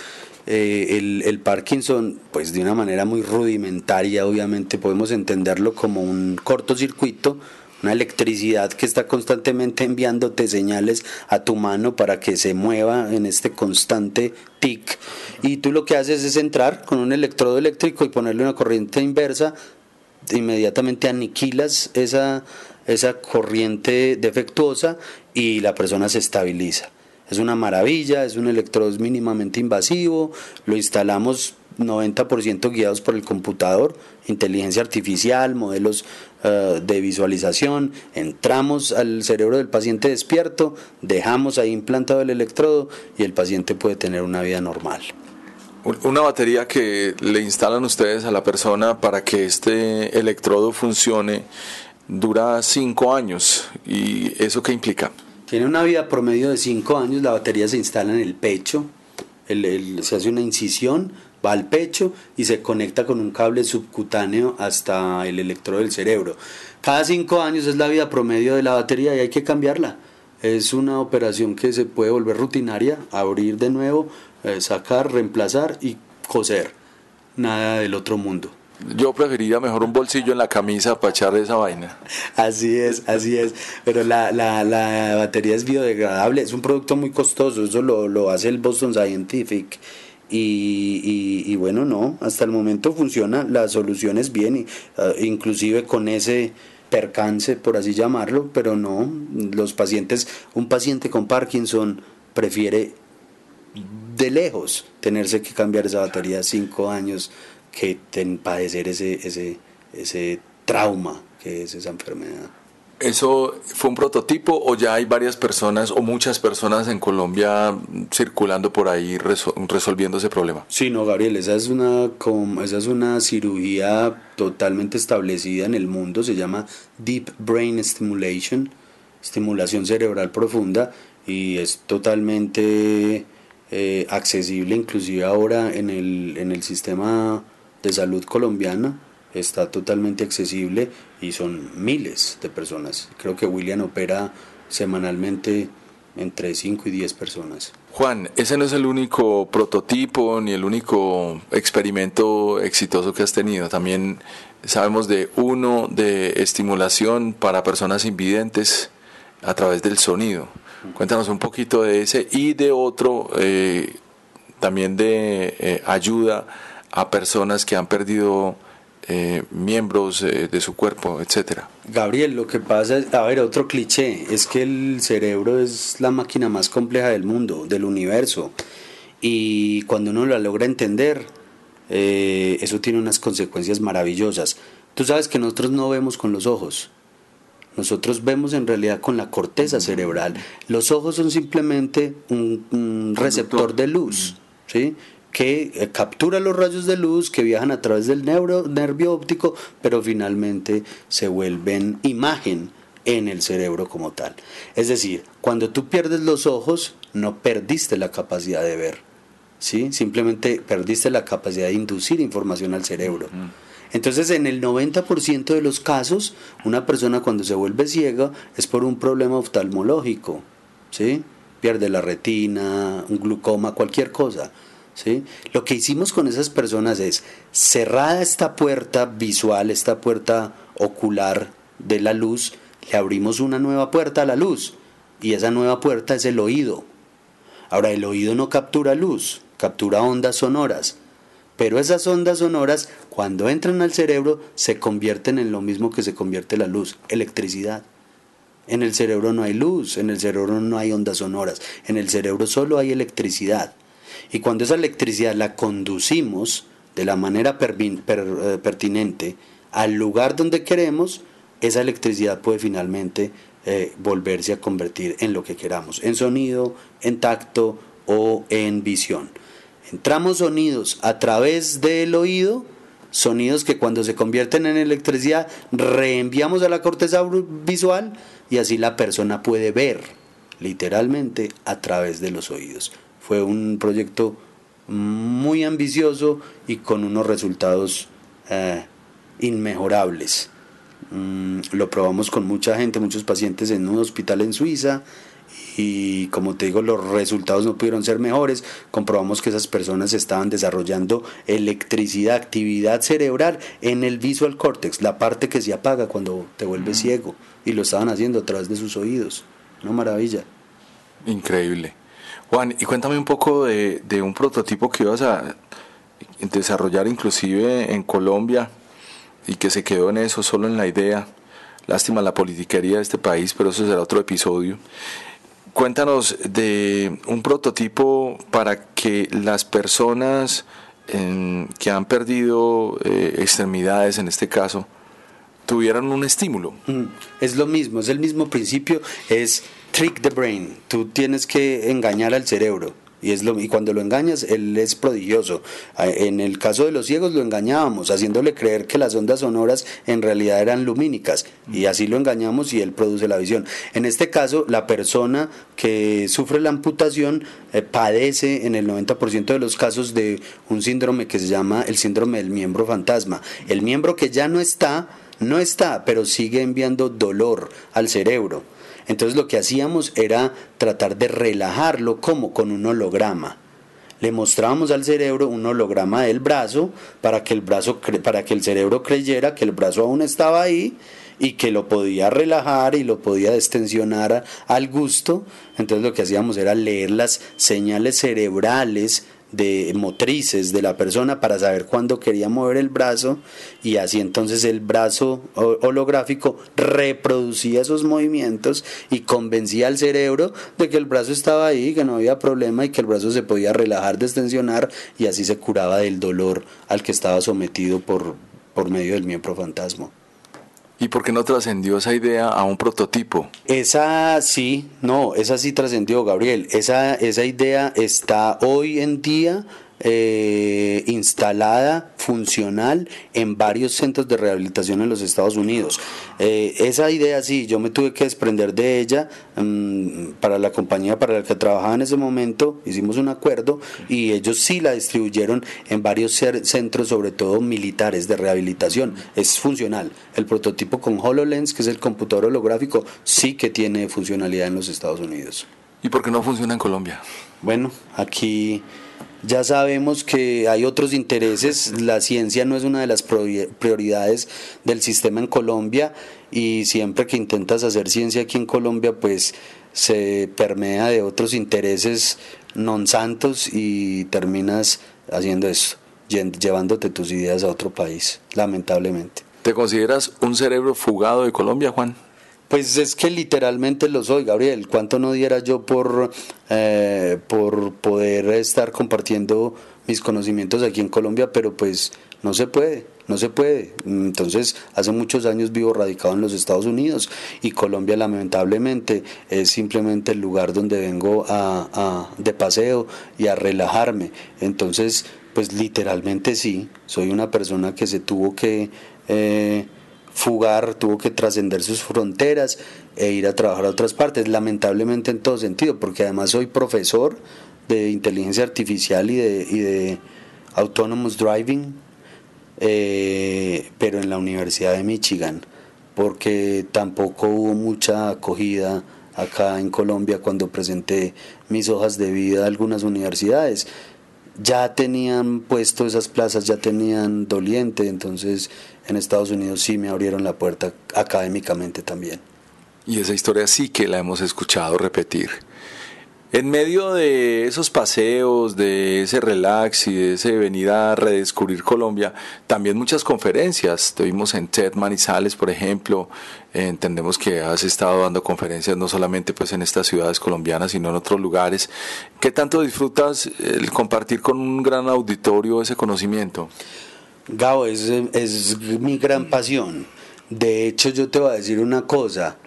Eh, el, el, Parkinson, pues de una manera muy rudimentaria, obviamente podemos entenderlo como un cortocircuito, una electricidad que está constantemente enviándote señales a tu mano para que se mueva en este constante tic. Y tú lo que haces es entrar con un electrodo eléctrico y ponerle una corriente inversa inmediatamente aniquilas esa, esa corriente defectuosa y la persona se estabiliza. Es una maravilla, es un electrodo mínimamente invasivo, lo instalamos 90% guiados por el computador, inteligencia artificial, modelos eh, de visualización, entramos al cerebro del paciente despierto, dejamos ahí implantado el electrodo y el paciente puede tener una vida normal. Una batería que le instalan ustedes a la persona para que este electrodo funcione dura cinco años. ¿Y eso qué implica? Tiene una vida promedio de 5 años, la batería se instala en el pecho, se hace una incisión, va al pecho y se conecta con un cable subcutáneo hasta el electrodo del cerebro. Cada 5 años es la vida promedio de la batería y hay que cambiarla. Es una operación que se puede volver rutinaria, abrir de nuevo, eh, sacar, reemplazar y coser. Nada del otro mundo. Yo preferiría mejor un bolsillo en la camisa para echar esa vaina. Así es, así es. Pero la, la, la batería es biodegradable, es un producto muy costoso, eso lo, lo hace el Boston Scientific. Y, y, bueno, no, hasta el momento funciona, la solución es bien, ah, inclusive con ese percance, por así llamarlo, pero no, los pacientes, un paciente con Parkinson prefiere de lejos tenerse que cambiar esa batería cinco años que ten, padecer ese, ese, ese trauma que es esa enfermedad. ¿Eso fue un prototipo o ya hay varias personas o muchas personas en Colombia circulando por ahí resolviendo ese problema? Sí, no, Gabriel, esa es, una, esa es una cirugía totalmente establecida en el mundo, se llama Deep Brain Stimulation, estimulación cerebral profunda, y es totalmente eh, accesible inclusive ahora en el, en el sistema de salud colombiana está totalmente accesible y son miles de personas. Creo que William opera semanalmente entre 5 y 10 personas. Juan, ese no es el único prototipo ni el único experimento exitoso que has tenido. También sabemos de uno de estimulación para personas invidentes a través del sonido. Cuéntanos un poquito de ese y de otro eh, también de eh, ayuda a personas que han perdido eh, miembros eh, de su cuerpo, etcétera. Gabriel, lo que pasa es, a ver, otro cliché, es que el cerebro es la máquina más compleja del mundo, del universo, y cuando uno la logra entender, eh, eso tiene unas consecuencias maravillosas. Tú sabes que nosotros no vemos con los ojos, nosotros vemos en realidad con la corteza cerebral. Los ojos son simplemente un, un receptor de luz, ¿sí? Que eh, captura los rayos de luz que viajan a través del neuro, nervio óptico, pero finalmente se vuelven imagen en el cerebro como tal. Es decir, cuando tú pierdes los ojos, no perdiste la capacidad de ver, ¿sí? simplemente perdiste la capacidad de inducir información al cerebro. Entonces, en el 90% de los casos, una persona cuando se vuelve ciega es por un problema oftalmológico, ¿sí? pierde la retina, un glucoma, cualquier cosa. Lo que hicimos con esas personas es cerrada esta puerta visual, esta puerta ocular de la luz, le abrimos una nueva puerta a la luz y esa nueva puerta es el oído. Ahora el oído no captura luz, captura ondas sonoras, pero esas ondas sonoras cuando entran al cerebro se convierten en lo mismo que se convierte la luz, electricidad. En el cerebro no hay luz, en el cerebro no hay ondas sonoras, en el cerebro solo hay electricidad. Y cuando esa electricidad la conducimos de la manera eh, pertinente al lugar donde queremos, esa electricidad puede finalmente eh, volverse a convertir en lo que queramos, en sonido, en tacto o en visión. Entramos sonidos a través del oído, sonidos que cuando se convierten en electricidad reenviamos a la corteza visual y así la persona puede ver literalmente a través de los oídos. Fue un proyecto muy ambicioso y con unos resultados eh, inmejorables. Mm, lo probamos con mucha gente, muchos pacientes en un hospital en Suiza y como te digo los resultados no pudieron ser mejores. Comprobamos que esas personas estaban desarrollando electricidad, actividad cerebral en el visual cortex, la parte que se apaga cuando te vuelves ciego y lo estaban haciendo a través de sus oídos. Una maravilla. Increíble. Juan, y cuéntame un poco de, un prototipo que ibas a desarrollar inclusive en Colombia y que se quedó en eso, solo en la idea. Lástima la politiquería de este país, pero eso será otro episodio. Cuéntanos de un prototipo para que las personas que han perdido eh, extremidades, en este caso, tuvieran un estímulo. Mm, es lo mismo, es el mismo principio, es trick the brain. Tú tienes que engañar al cerebro. Y, es lo, y cuando lo engañas, él es prodigioso. En el caso de los ciegos lo engañábamos, haciéndole creer que las ondas sonoras en realidad eran lumínicas. Y así lo engañamos y él produce la visión. En este caso, la persona que sufre la amputación eh, padece en el 90% de los casos de un síndrome que se llama el síndrome del miembro fantasma. El miembro que ya no está, no está, pero sigue enviando dolor al cerebro. Entonces lo que hacíamos era tratar de relajarlo como con un holograma. Le mostrábamos al cerebro un holograma del brazo para que el brazo para que el cerebro creyera que el brazo aún estaba ahí y que lo podía relajar y lo podía destensionar al gusto. Entonces lo que hacíamos era leer las señales cerebrales de motrices de la persona para saber cuándo quería mover el brazo y así entonces el brazo holográfico reproducía esos movimientos y convencía al cerebro de que el brazo estaba ahí, que no había problema y que el brazo se podía relajar, destensionar y así se curaba del dolor al que estaba sometido por, por medio del miembro fantasma. ¿Y por qué no trascendió esa idea a un prototipo? Esa sí, no, esa sí trascendió, Gabriel. Esa, esa idea está hoy en día eh, instalada, funcional en varios centros de rehabilitación en los Estados Unidos. Eh, esa idea sí, yo me tuve que desprender de ella mm, para la compañía para la que trabajaba en ese momento, hicimos un acuerdo y ellos sí la distribuyeron en varios centros, sobre todo militares de rehabilitación. Es funcional. El prototipo con HoloLens, que es el computador holográfico, sí que tiene funcionalidad en los Estados Unidos. ¿Y por qué no funciona en Colombia? Bueno, aquí ya sabemos que hay otros intereses, la ciencia no es una de las prioridades del sistema en Colombia y siempre que intentas hacer ciencia aquí en Colombia pues se permea de otros intereses non santos y terminas haciendo eso, llevándote tus ideas a otro país, lamentablemente. ¿Te consideras un cerebro fugado de Colombia, Juan? Pues es que literalmente lo soy, Gabriel. ¿Cuánto no diera yo por, eh, por poder estar compartiendo mis conocimientos aquí en Colombia? Pero pues no se puede, no se puede. Entonces, hace muchos años vivo radicado en los Estados Unidos y Colombia lamentablemente es simplemente el lugar donde vengo a, de paseo y a relajarme. Entonces, pues literalmente sí, soy una persona que se tuvo que... Eh, fugar, tuvo que trascender sus fronteras e ir a trabajar a otras partes, lamentablemente en todo sentido, porque además soy profesor de inteligencia artificial y de, y de autonomous driving, eh, pero en la Universidad de Michigan, porque tampoco hubo mucha acogida acá en Colombia cuando presenté mis hojas de vida a algunas universidades. Ya tenían puesto esas plazas, ya tenían doliente, entonces en Estados Unidos sí me abrieron la puerta académicamente también. Y esa historia sí que la hemos escuchado repetir. En medio de esos paseos, de ese relax y de ese venir a redescubrir Colombia, también muchas conferencias. Te vimos en TED Manizales, por ejemplo. entendemos que has estado dando conferencias no solamente pues en estas ciudades colombianas, sino en otros lugares. ¿Qué tanto disfrutas el compartir con un gran auditorio ese conocimiento? Gabo, es, es mi gran pasión. De hecho, yo te voy a decir una cosa.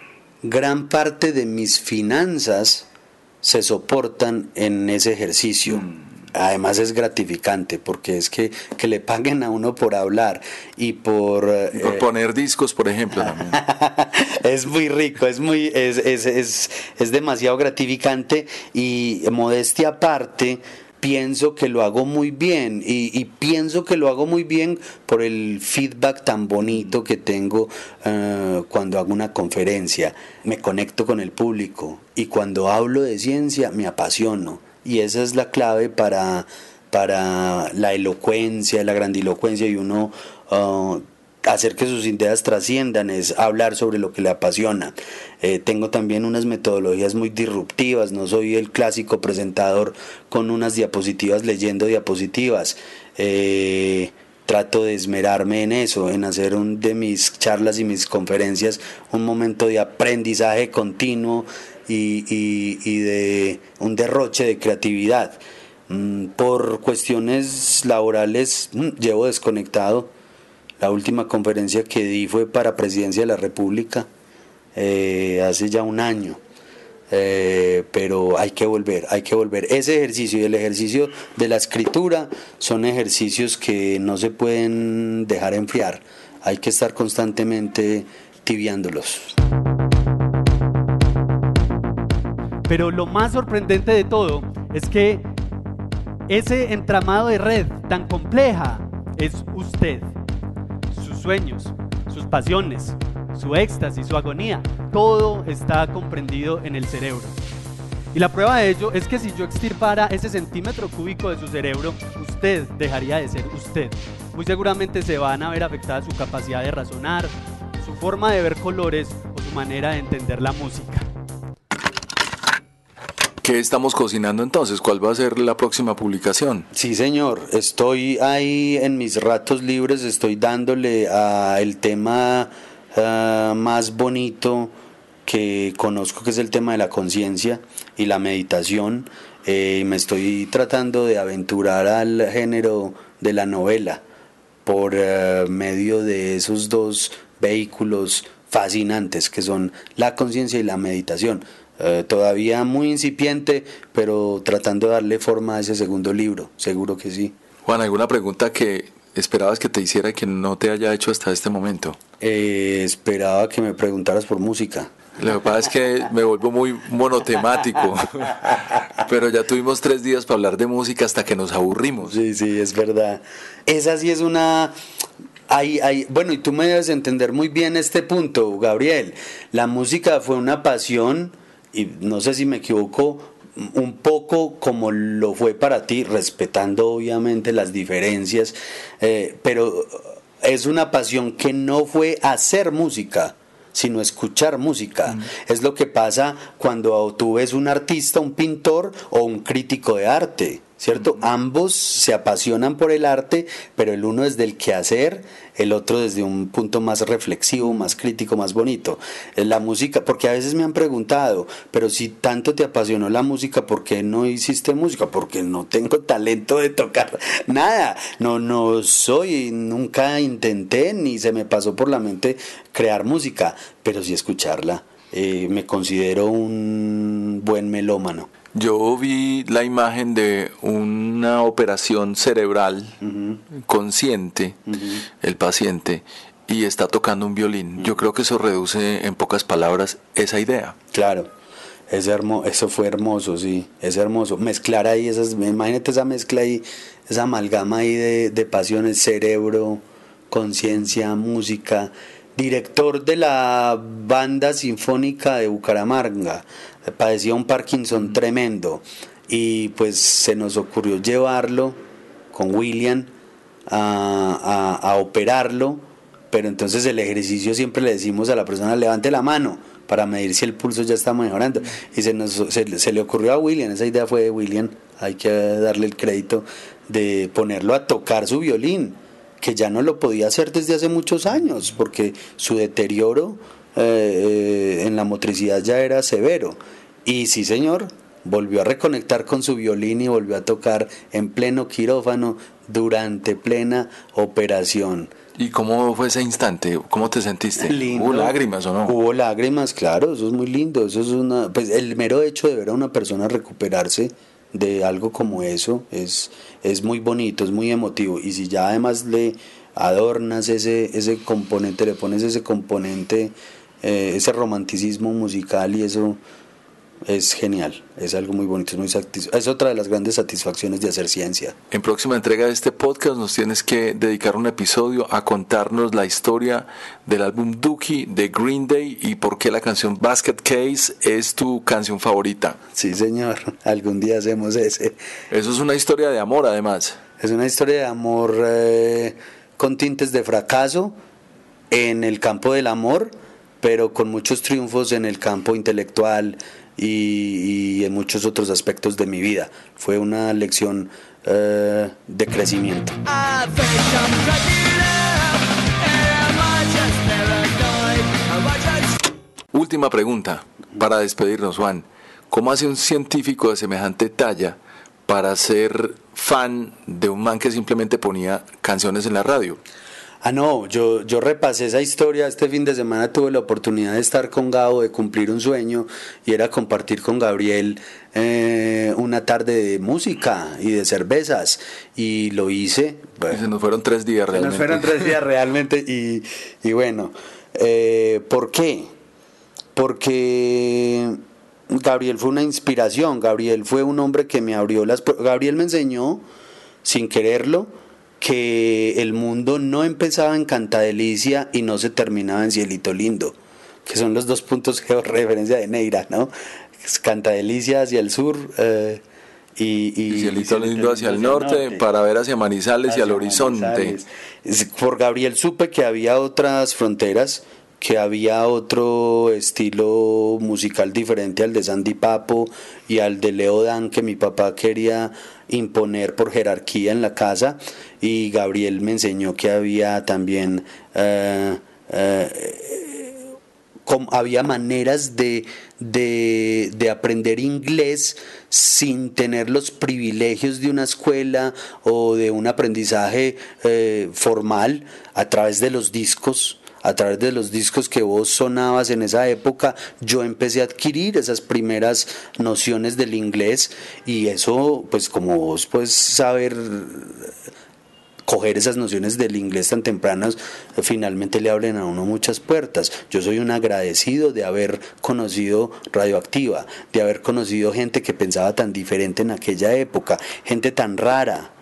Gran parte de mis finanzas se soportan en ese ejercicio. Mm. Además es gratificante porque es que, que, le paguen a uno por hablar y por... por eh, poner discos, por ejemplo. es muy rico, es, muy, es, es, es, es demasiado gratificante y modestia aparte pienso que lo hago muy bien y, pienso que lo hago muy bien por el feedback tan bonito que tengo eh, cuando hago una conferencia. Me conecto con el público y cuando hablo de ciencia me apasiono y esa es la clave para, para la elocuencia, la grandilocuencia y uno... Uh, hacer que sus ideas trasciendan, es hablar sobre lo que le apasiona. Eh, tengo también unas metodologías muy disruptivas, no soy el clásico presentador con unas diapositivas leyendo diapositivas. Eh, trato de esmerarme en eso, en hacer un, de mis charlas y mis conferencias un momento de aprendizaje continuo y, y de un derroche de creatividad. Mm, por cuestiones laborales mm, llevo desconectado. La última conferencia que di fue para Presidencia de la República eh, hace ya un año. Eh, pero hay que volver, hay que volver. Ese ejercicio y el ejercicio de la escritura son ejercicios que no se pueden dejar enfriar. Hay que estar constantemente tibiándolos. Pero lo más sorprendente de todo es que ese entramado de red tan compleja es usted, sueños, sus pasiones, su éxtasis, su agonía, todo está comprendido en el cerebro. Y la prueba de ello es que si yo extirpara ese centímetro cúbico de su cerebro, usted dejaría de ser usted. Muy seguramente se van a ver afectada su capacidad de razonar, su forma de ver colores o su manera de entender la música. ¿Qué estamos cocinando entonces? ¿Cuál va a ser la próxima publicación? Sí, señor. Estoy ahí en mis ratos libres, estoy dándole a el tema ah, más bonito que conozco, que es el tema de la conciencia y la meditación. Eh, me estoy tratando de aventurar al género de la novela por eh, medio de esos dos vehículos fascinantes que son la conciencia y la meditación. Eh, todavía muy incipiente, pero tratando de darle forma a ese segundo libro, seguro que sí. Juan, ¿alguna pregunta que esperabas que te hiciera y que no te haya hecho hasta este momento? Eh, esperaba que me preguntaras por música. Lo que pasa es que me vuelvo muy monotemático, pero ya tuvimos tres días para hablar de música hasta que nos aburrimos. Sí, sí, es verdad. Esa sí es una... Hay, hay, bueno, y tú me debes entender muy bien este punto, Gabriel. La música fue una pasión y no sé si me equivoco, un poco como lo fue para ti, respetando obviamente las diferencias, eh, pero es una pasión que no fue hacer música, sino escuchar música. Es lo que pasa cuando tú ves un artista, un pintor o un crítico de arte. ¿Cierto? Ambos se apasionan por el arte, pero el uno es del quehacer, el otro desde un punto más reflexivo, más crítico, más bonito. La música, porque a veces me han preguntado, pero si tanto te apasionó la música, ¿por qué no hiciste música? Porque no tengo talento de tocar nada, no, no soy, nunca intenté ni se me pasó por la mente crear música, pero sí escucharla. Eh, me considero un buen melómano. Yo vi la imagen de una operación cerebral consciente, el paciente, y está tocando un violín. Yo creo que eso reduce en pocas palabras esa idea. Claro. Es eso fue hermoso, sí, es hermoso. Mezclar ahí esas, imagínate esa mezcla ahí, esa amalgama ahí de, de pasiones, cerebro, conciencia, música. Director de la banda sinfónica de Bucaramanga, padecía un Parkinson tremendo. Y pues se nos ocurrió llevarlo con William a, operarlo, pero entonces el ejercicio siempre le decimos a la persona levante la mano para medir si el pulso ya está mejorando. Y se, nos, se, le ocurrió a William, esa idea fue de William, hay que darle el crédito de ponerlo a tocar su violín, que ya no lo podía hacer desde hace muchos años, porque su deterioro eh, en la motricidad ya era severo. Y sí, señor, volvió a reconectar con su violín y volvió a tocar en pleno quirófano durante plena operación. ¿Y cómo fue ese instante? ¿Cómo te sentiste? ¿Hubo lágrimas o no? Hubo lágrimas, claro, eso es muy lindo. Eso es una, pues el mero hecho de ver a una persona recuperarse de algo como eso es, es muy bonito, es muy emotivo. Y si ya además le adornas ese, ese componente, le pones ese componente, eh, ese romanticismo musical y eso es genial, es algo muy bonito, es, muy es otra de las grandes satisfacciones de hacer ciencia. En próxima entrega de este podcast nos tienes que dedicar un episodio a contarnos la historia del álbum Dookie de Green Day y por qué la canción Basket Case es tu canción favorita. Sí, señor, algún día hacemos ese. Eso es una historia de amor, además. Es una historia de amor eh, con tintes de fracaso en el campo del amor, pero con muchos triunfos en el campo intelectual y, en muchos otros aspectos de mi vida. Fue una lección eh, de crecimiento. Última pregunta para despedirnos, Juan. ¿Cómo hace un científico de semejante talla para ser fan de un man que simplemente ponía canciones en la radio? Ah, no, yo, yo repasé esa historia. Este fin de semana tuve la oportunidad de estar con Gabo, de cumplir un sueño y era compartir con Gabriel eh, una tarde de música y de cervezas. Y lo hice. se nos fueron tres días realmente. Se nos fueron tres días realmente. Y, y bueno, eh, ¿por qué? Porque Gabriel fue una inspiración. Gabriel fue un hombre que me abrió las. Gabriel me enseñó, sin quererlo, que el mundo no empezaba en Cantadelicia y no se terminaba en Cielito Lindo, que son los dos puntos de referencia de Neira, ¿no? Cantadelicia hacia el sur eh, y, Cielito Lindo hacia el norte, para ver hacia Manizales y al horizonte. Por Gabriel supe que había otras fronteras, que había otro estilo musical diferente al de Sandy Papo y al de Leo Dan que mi papá quería imponer por jerarquía en la casa. Y Gabriel me enseñó que había también eh, había maneras de, de, aprender inglés sin tener los privilegios de una escuela o de un aprendizaje eh, formal a través de los discos a través de los discos que vos sonabas en esa época, yo empecé a adquirir esas primeras nociones del inglés y eso, pues como vos puedes saber coger esas nociones del inglés tan tempranas, finalmente le abren a uno muchas puertas. Yo soy un agradecido de haber conocido Radioactiva, de haber conocido gente que pensaba tan diferente en aquella época, gente tan rara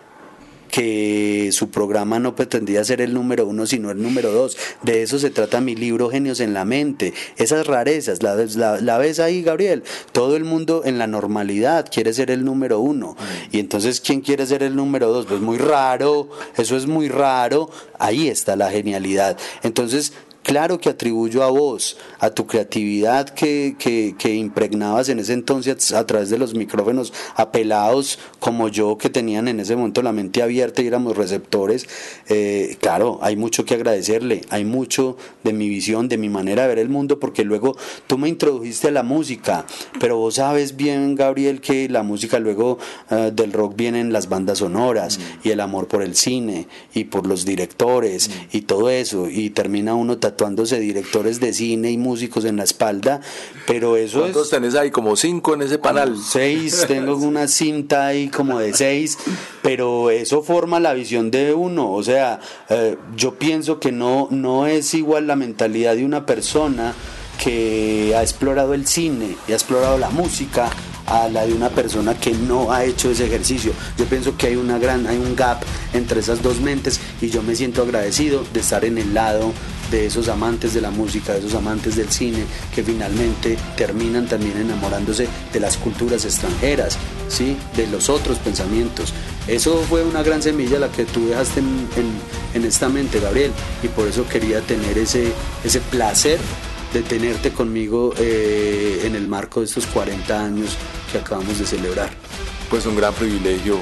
que su programa no pretendía ser el número uno, sino el número dos. De eso se trata mi libro Genios en la Mente. Esas rarezas, la, la, ves ahí, Gabriel. Todo el mundo en la normalidad quiere ser el número uno. Y entonces, ¿quién quiere ser el número dos? Pues muy raro, eso es muy raro. Ahí está la genialidad. Entonces, Claro que atribuyo a vos, a tu creatividad que, que, impregnabas en ese entonces a través de los micrófonos apelados como yo que tenían en ese momento la mente abierta y éramos receptores. Eh, claro, hay mucho que agradecerle, hay mucho de mi visión, de mi manera de ver el mundo, porque luego tú me introdujiste a la música, pero vos sabes bien, Gabriel, que la música luego eh, del rock vienen las bandas sonoras mm. y el amor por el cine y por los directores mm. y todo eso, y termina uno tatuándose directores de cine y músicos en la espalda, pero eso ¿Cuántos tenés ahí? Como cinco en ese panel. Seis, tengo una cinta ahí como de seis, pero eso forma la visión de uno, o sea, eh, yo pienso que no, no es igual la mentalidad de una persona que ha explorado el cine y ha explorado la música a la de una persona que no ha hecho ese ejercicio. Yo pienso que hay una gran, hay un gap entre esas dos mentes y yo me siento agradecido de estar en el lado de esos amantes de la música, de esos amantes del cine, que finalmente terminan también enamorándose de las culturas extranjeras, ¿sí? de los otros pensamientos. Eso fue una gran semilla la que tú dejaste en, esta mente, Gabriel, y por eso quería tener ese, ese placer de tenerte conmigo eh, en el marco de estos 40 años que acabamos de celebrar. Pues un gran privilegio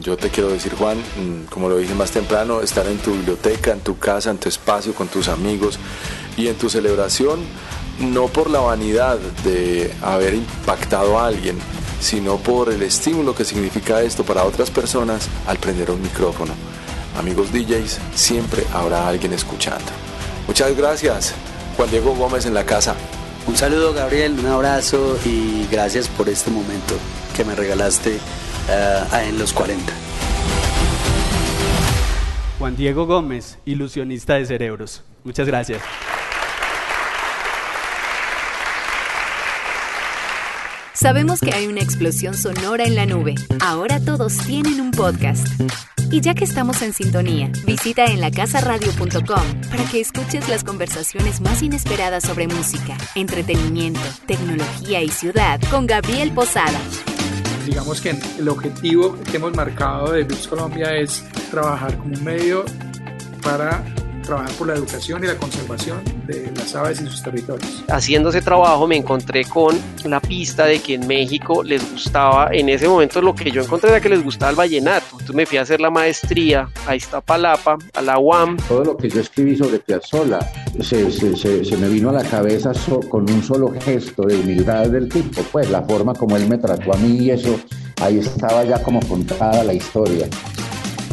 yo te quiero decir, Juan, mm, como lo dije más temprano, estar en tu biblioteca, en tu casa, en tu espacio, con tus amigos y en tu celebración, no por la vanidad de haber impactado a alguien, sino por el estímulo que significa esto para otras personas al prender un micrófono. Amigos DJs, siempre habrá alguien escuchando. Muchas gracias, Juan Diego Gómez en la casa. Un saludo Gabriel, un abrazo y gracias por este momento que me regalaste eh, en los 40. Juan Diego Gómez, ilusionista de cerebros. Muchas gracias. Sabemos que hay una explosión sonora en la nube. Ahora todos tienen un podcast. Y ya que estamos en sintonía, visita en lacasaradio.com para que escuches las conversaciones más inesperadas sobre música, entretenimiento, tecnología y ciudad con Gabriel Posada digamos que el objetivo que hemos marcado de Bits Colombia es trabajar como un medio para trabajar por la educación y la conservación de las aves y sus territorios. Haciendo ese trabajo me encontré con la pista de que en México les gustaba, en ese momento lo que yo encontré era que les gustaba el vallenato. Entonces me fui a hacer la maestría a Iztapalapa, a la UAM. Todo lo que yo escribí sobre Piazzolla se, se, se, me vino a la cabeza con un solo gesto de humildad del tipo, pues la forma como él me trató a mí y eso, ahí estaba ya como contada la historia.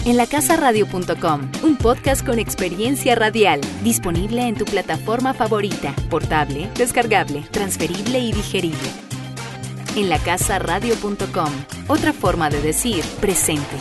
En lacasaradio.com, un podcast con experiencia radial, disponible en tu plataforma favorita, portable, descargable, transferible y digerible. En lacasaradio.com, otra forma de decir presente.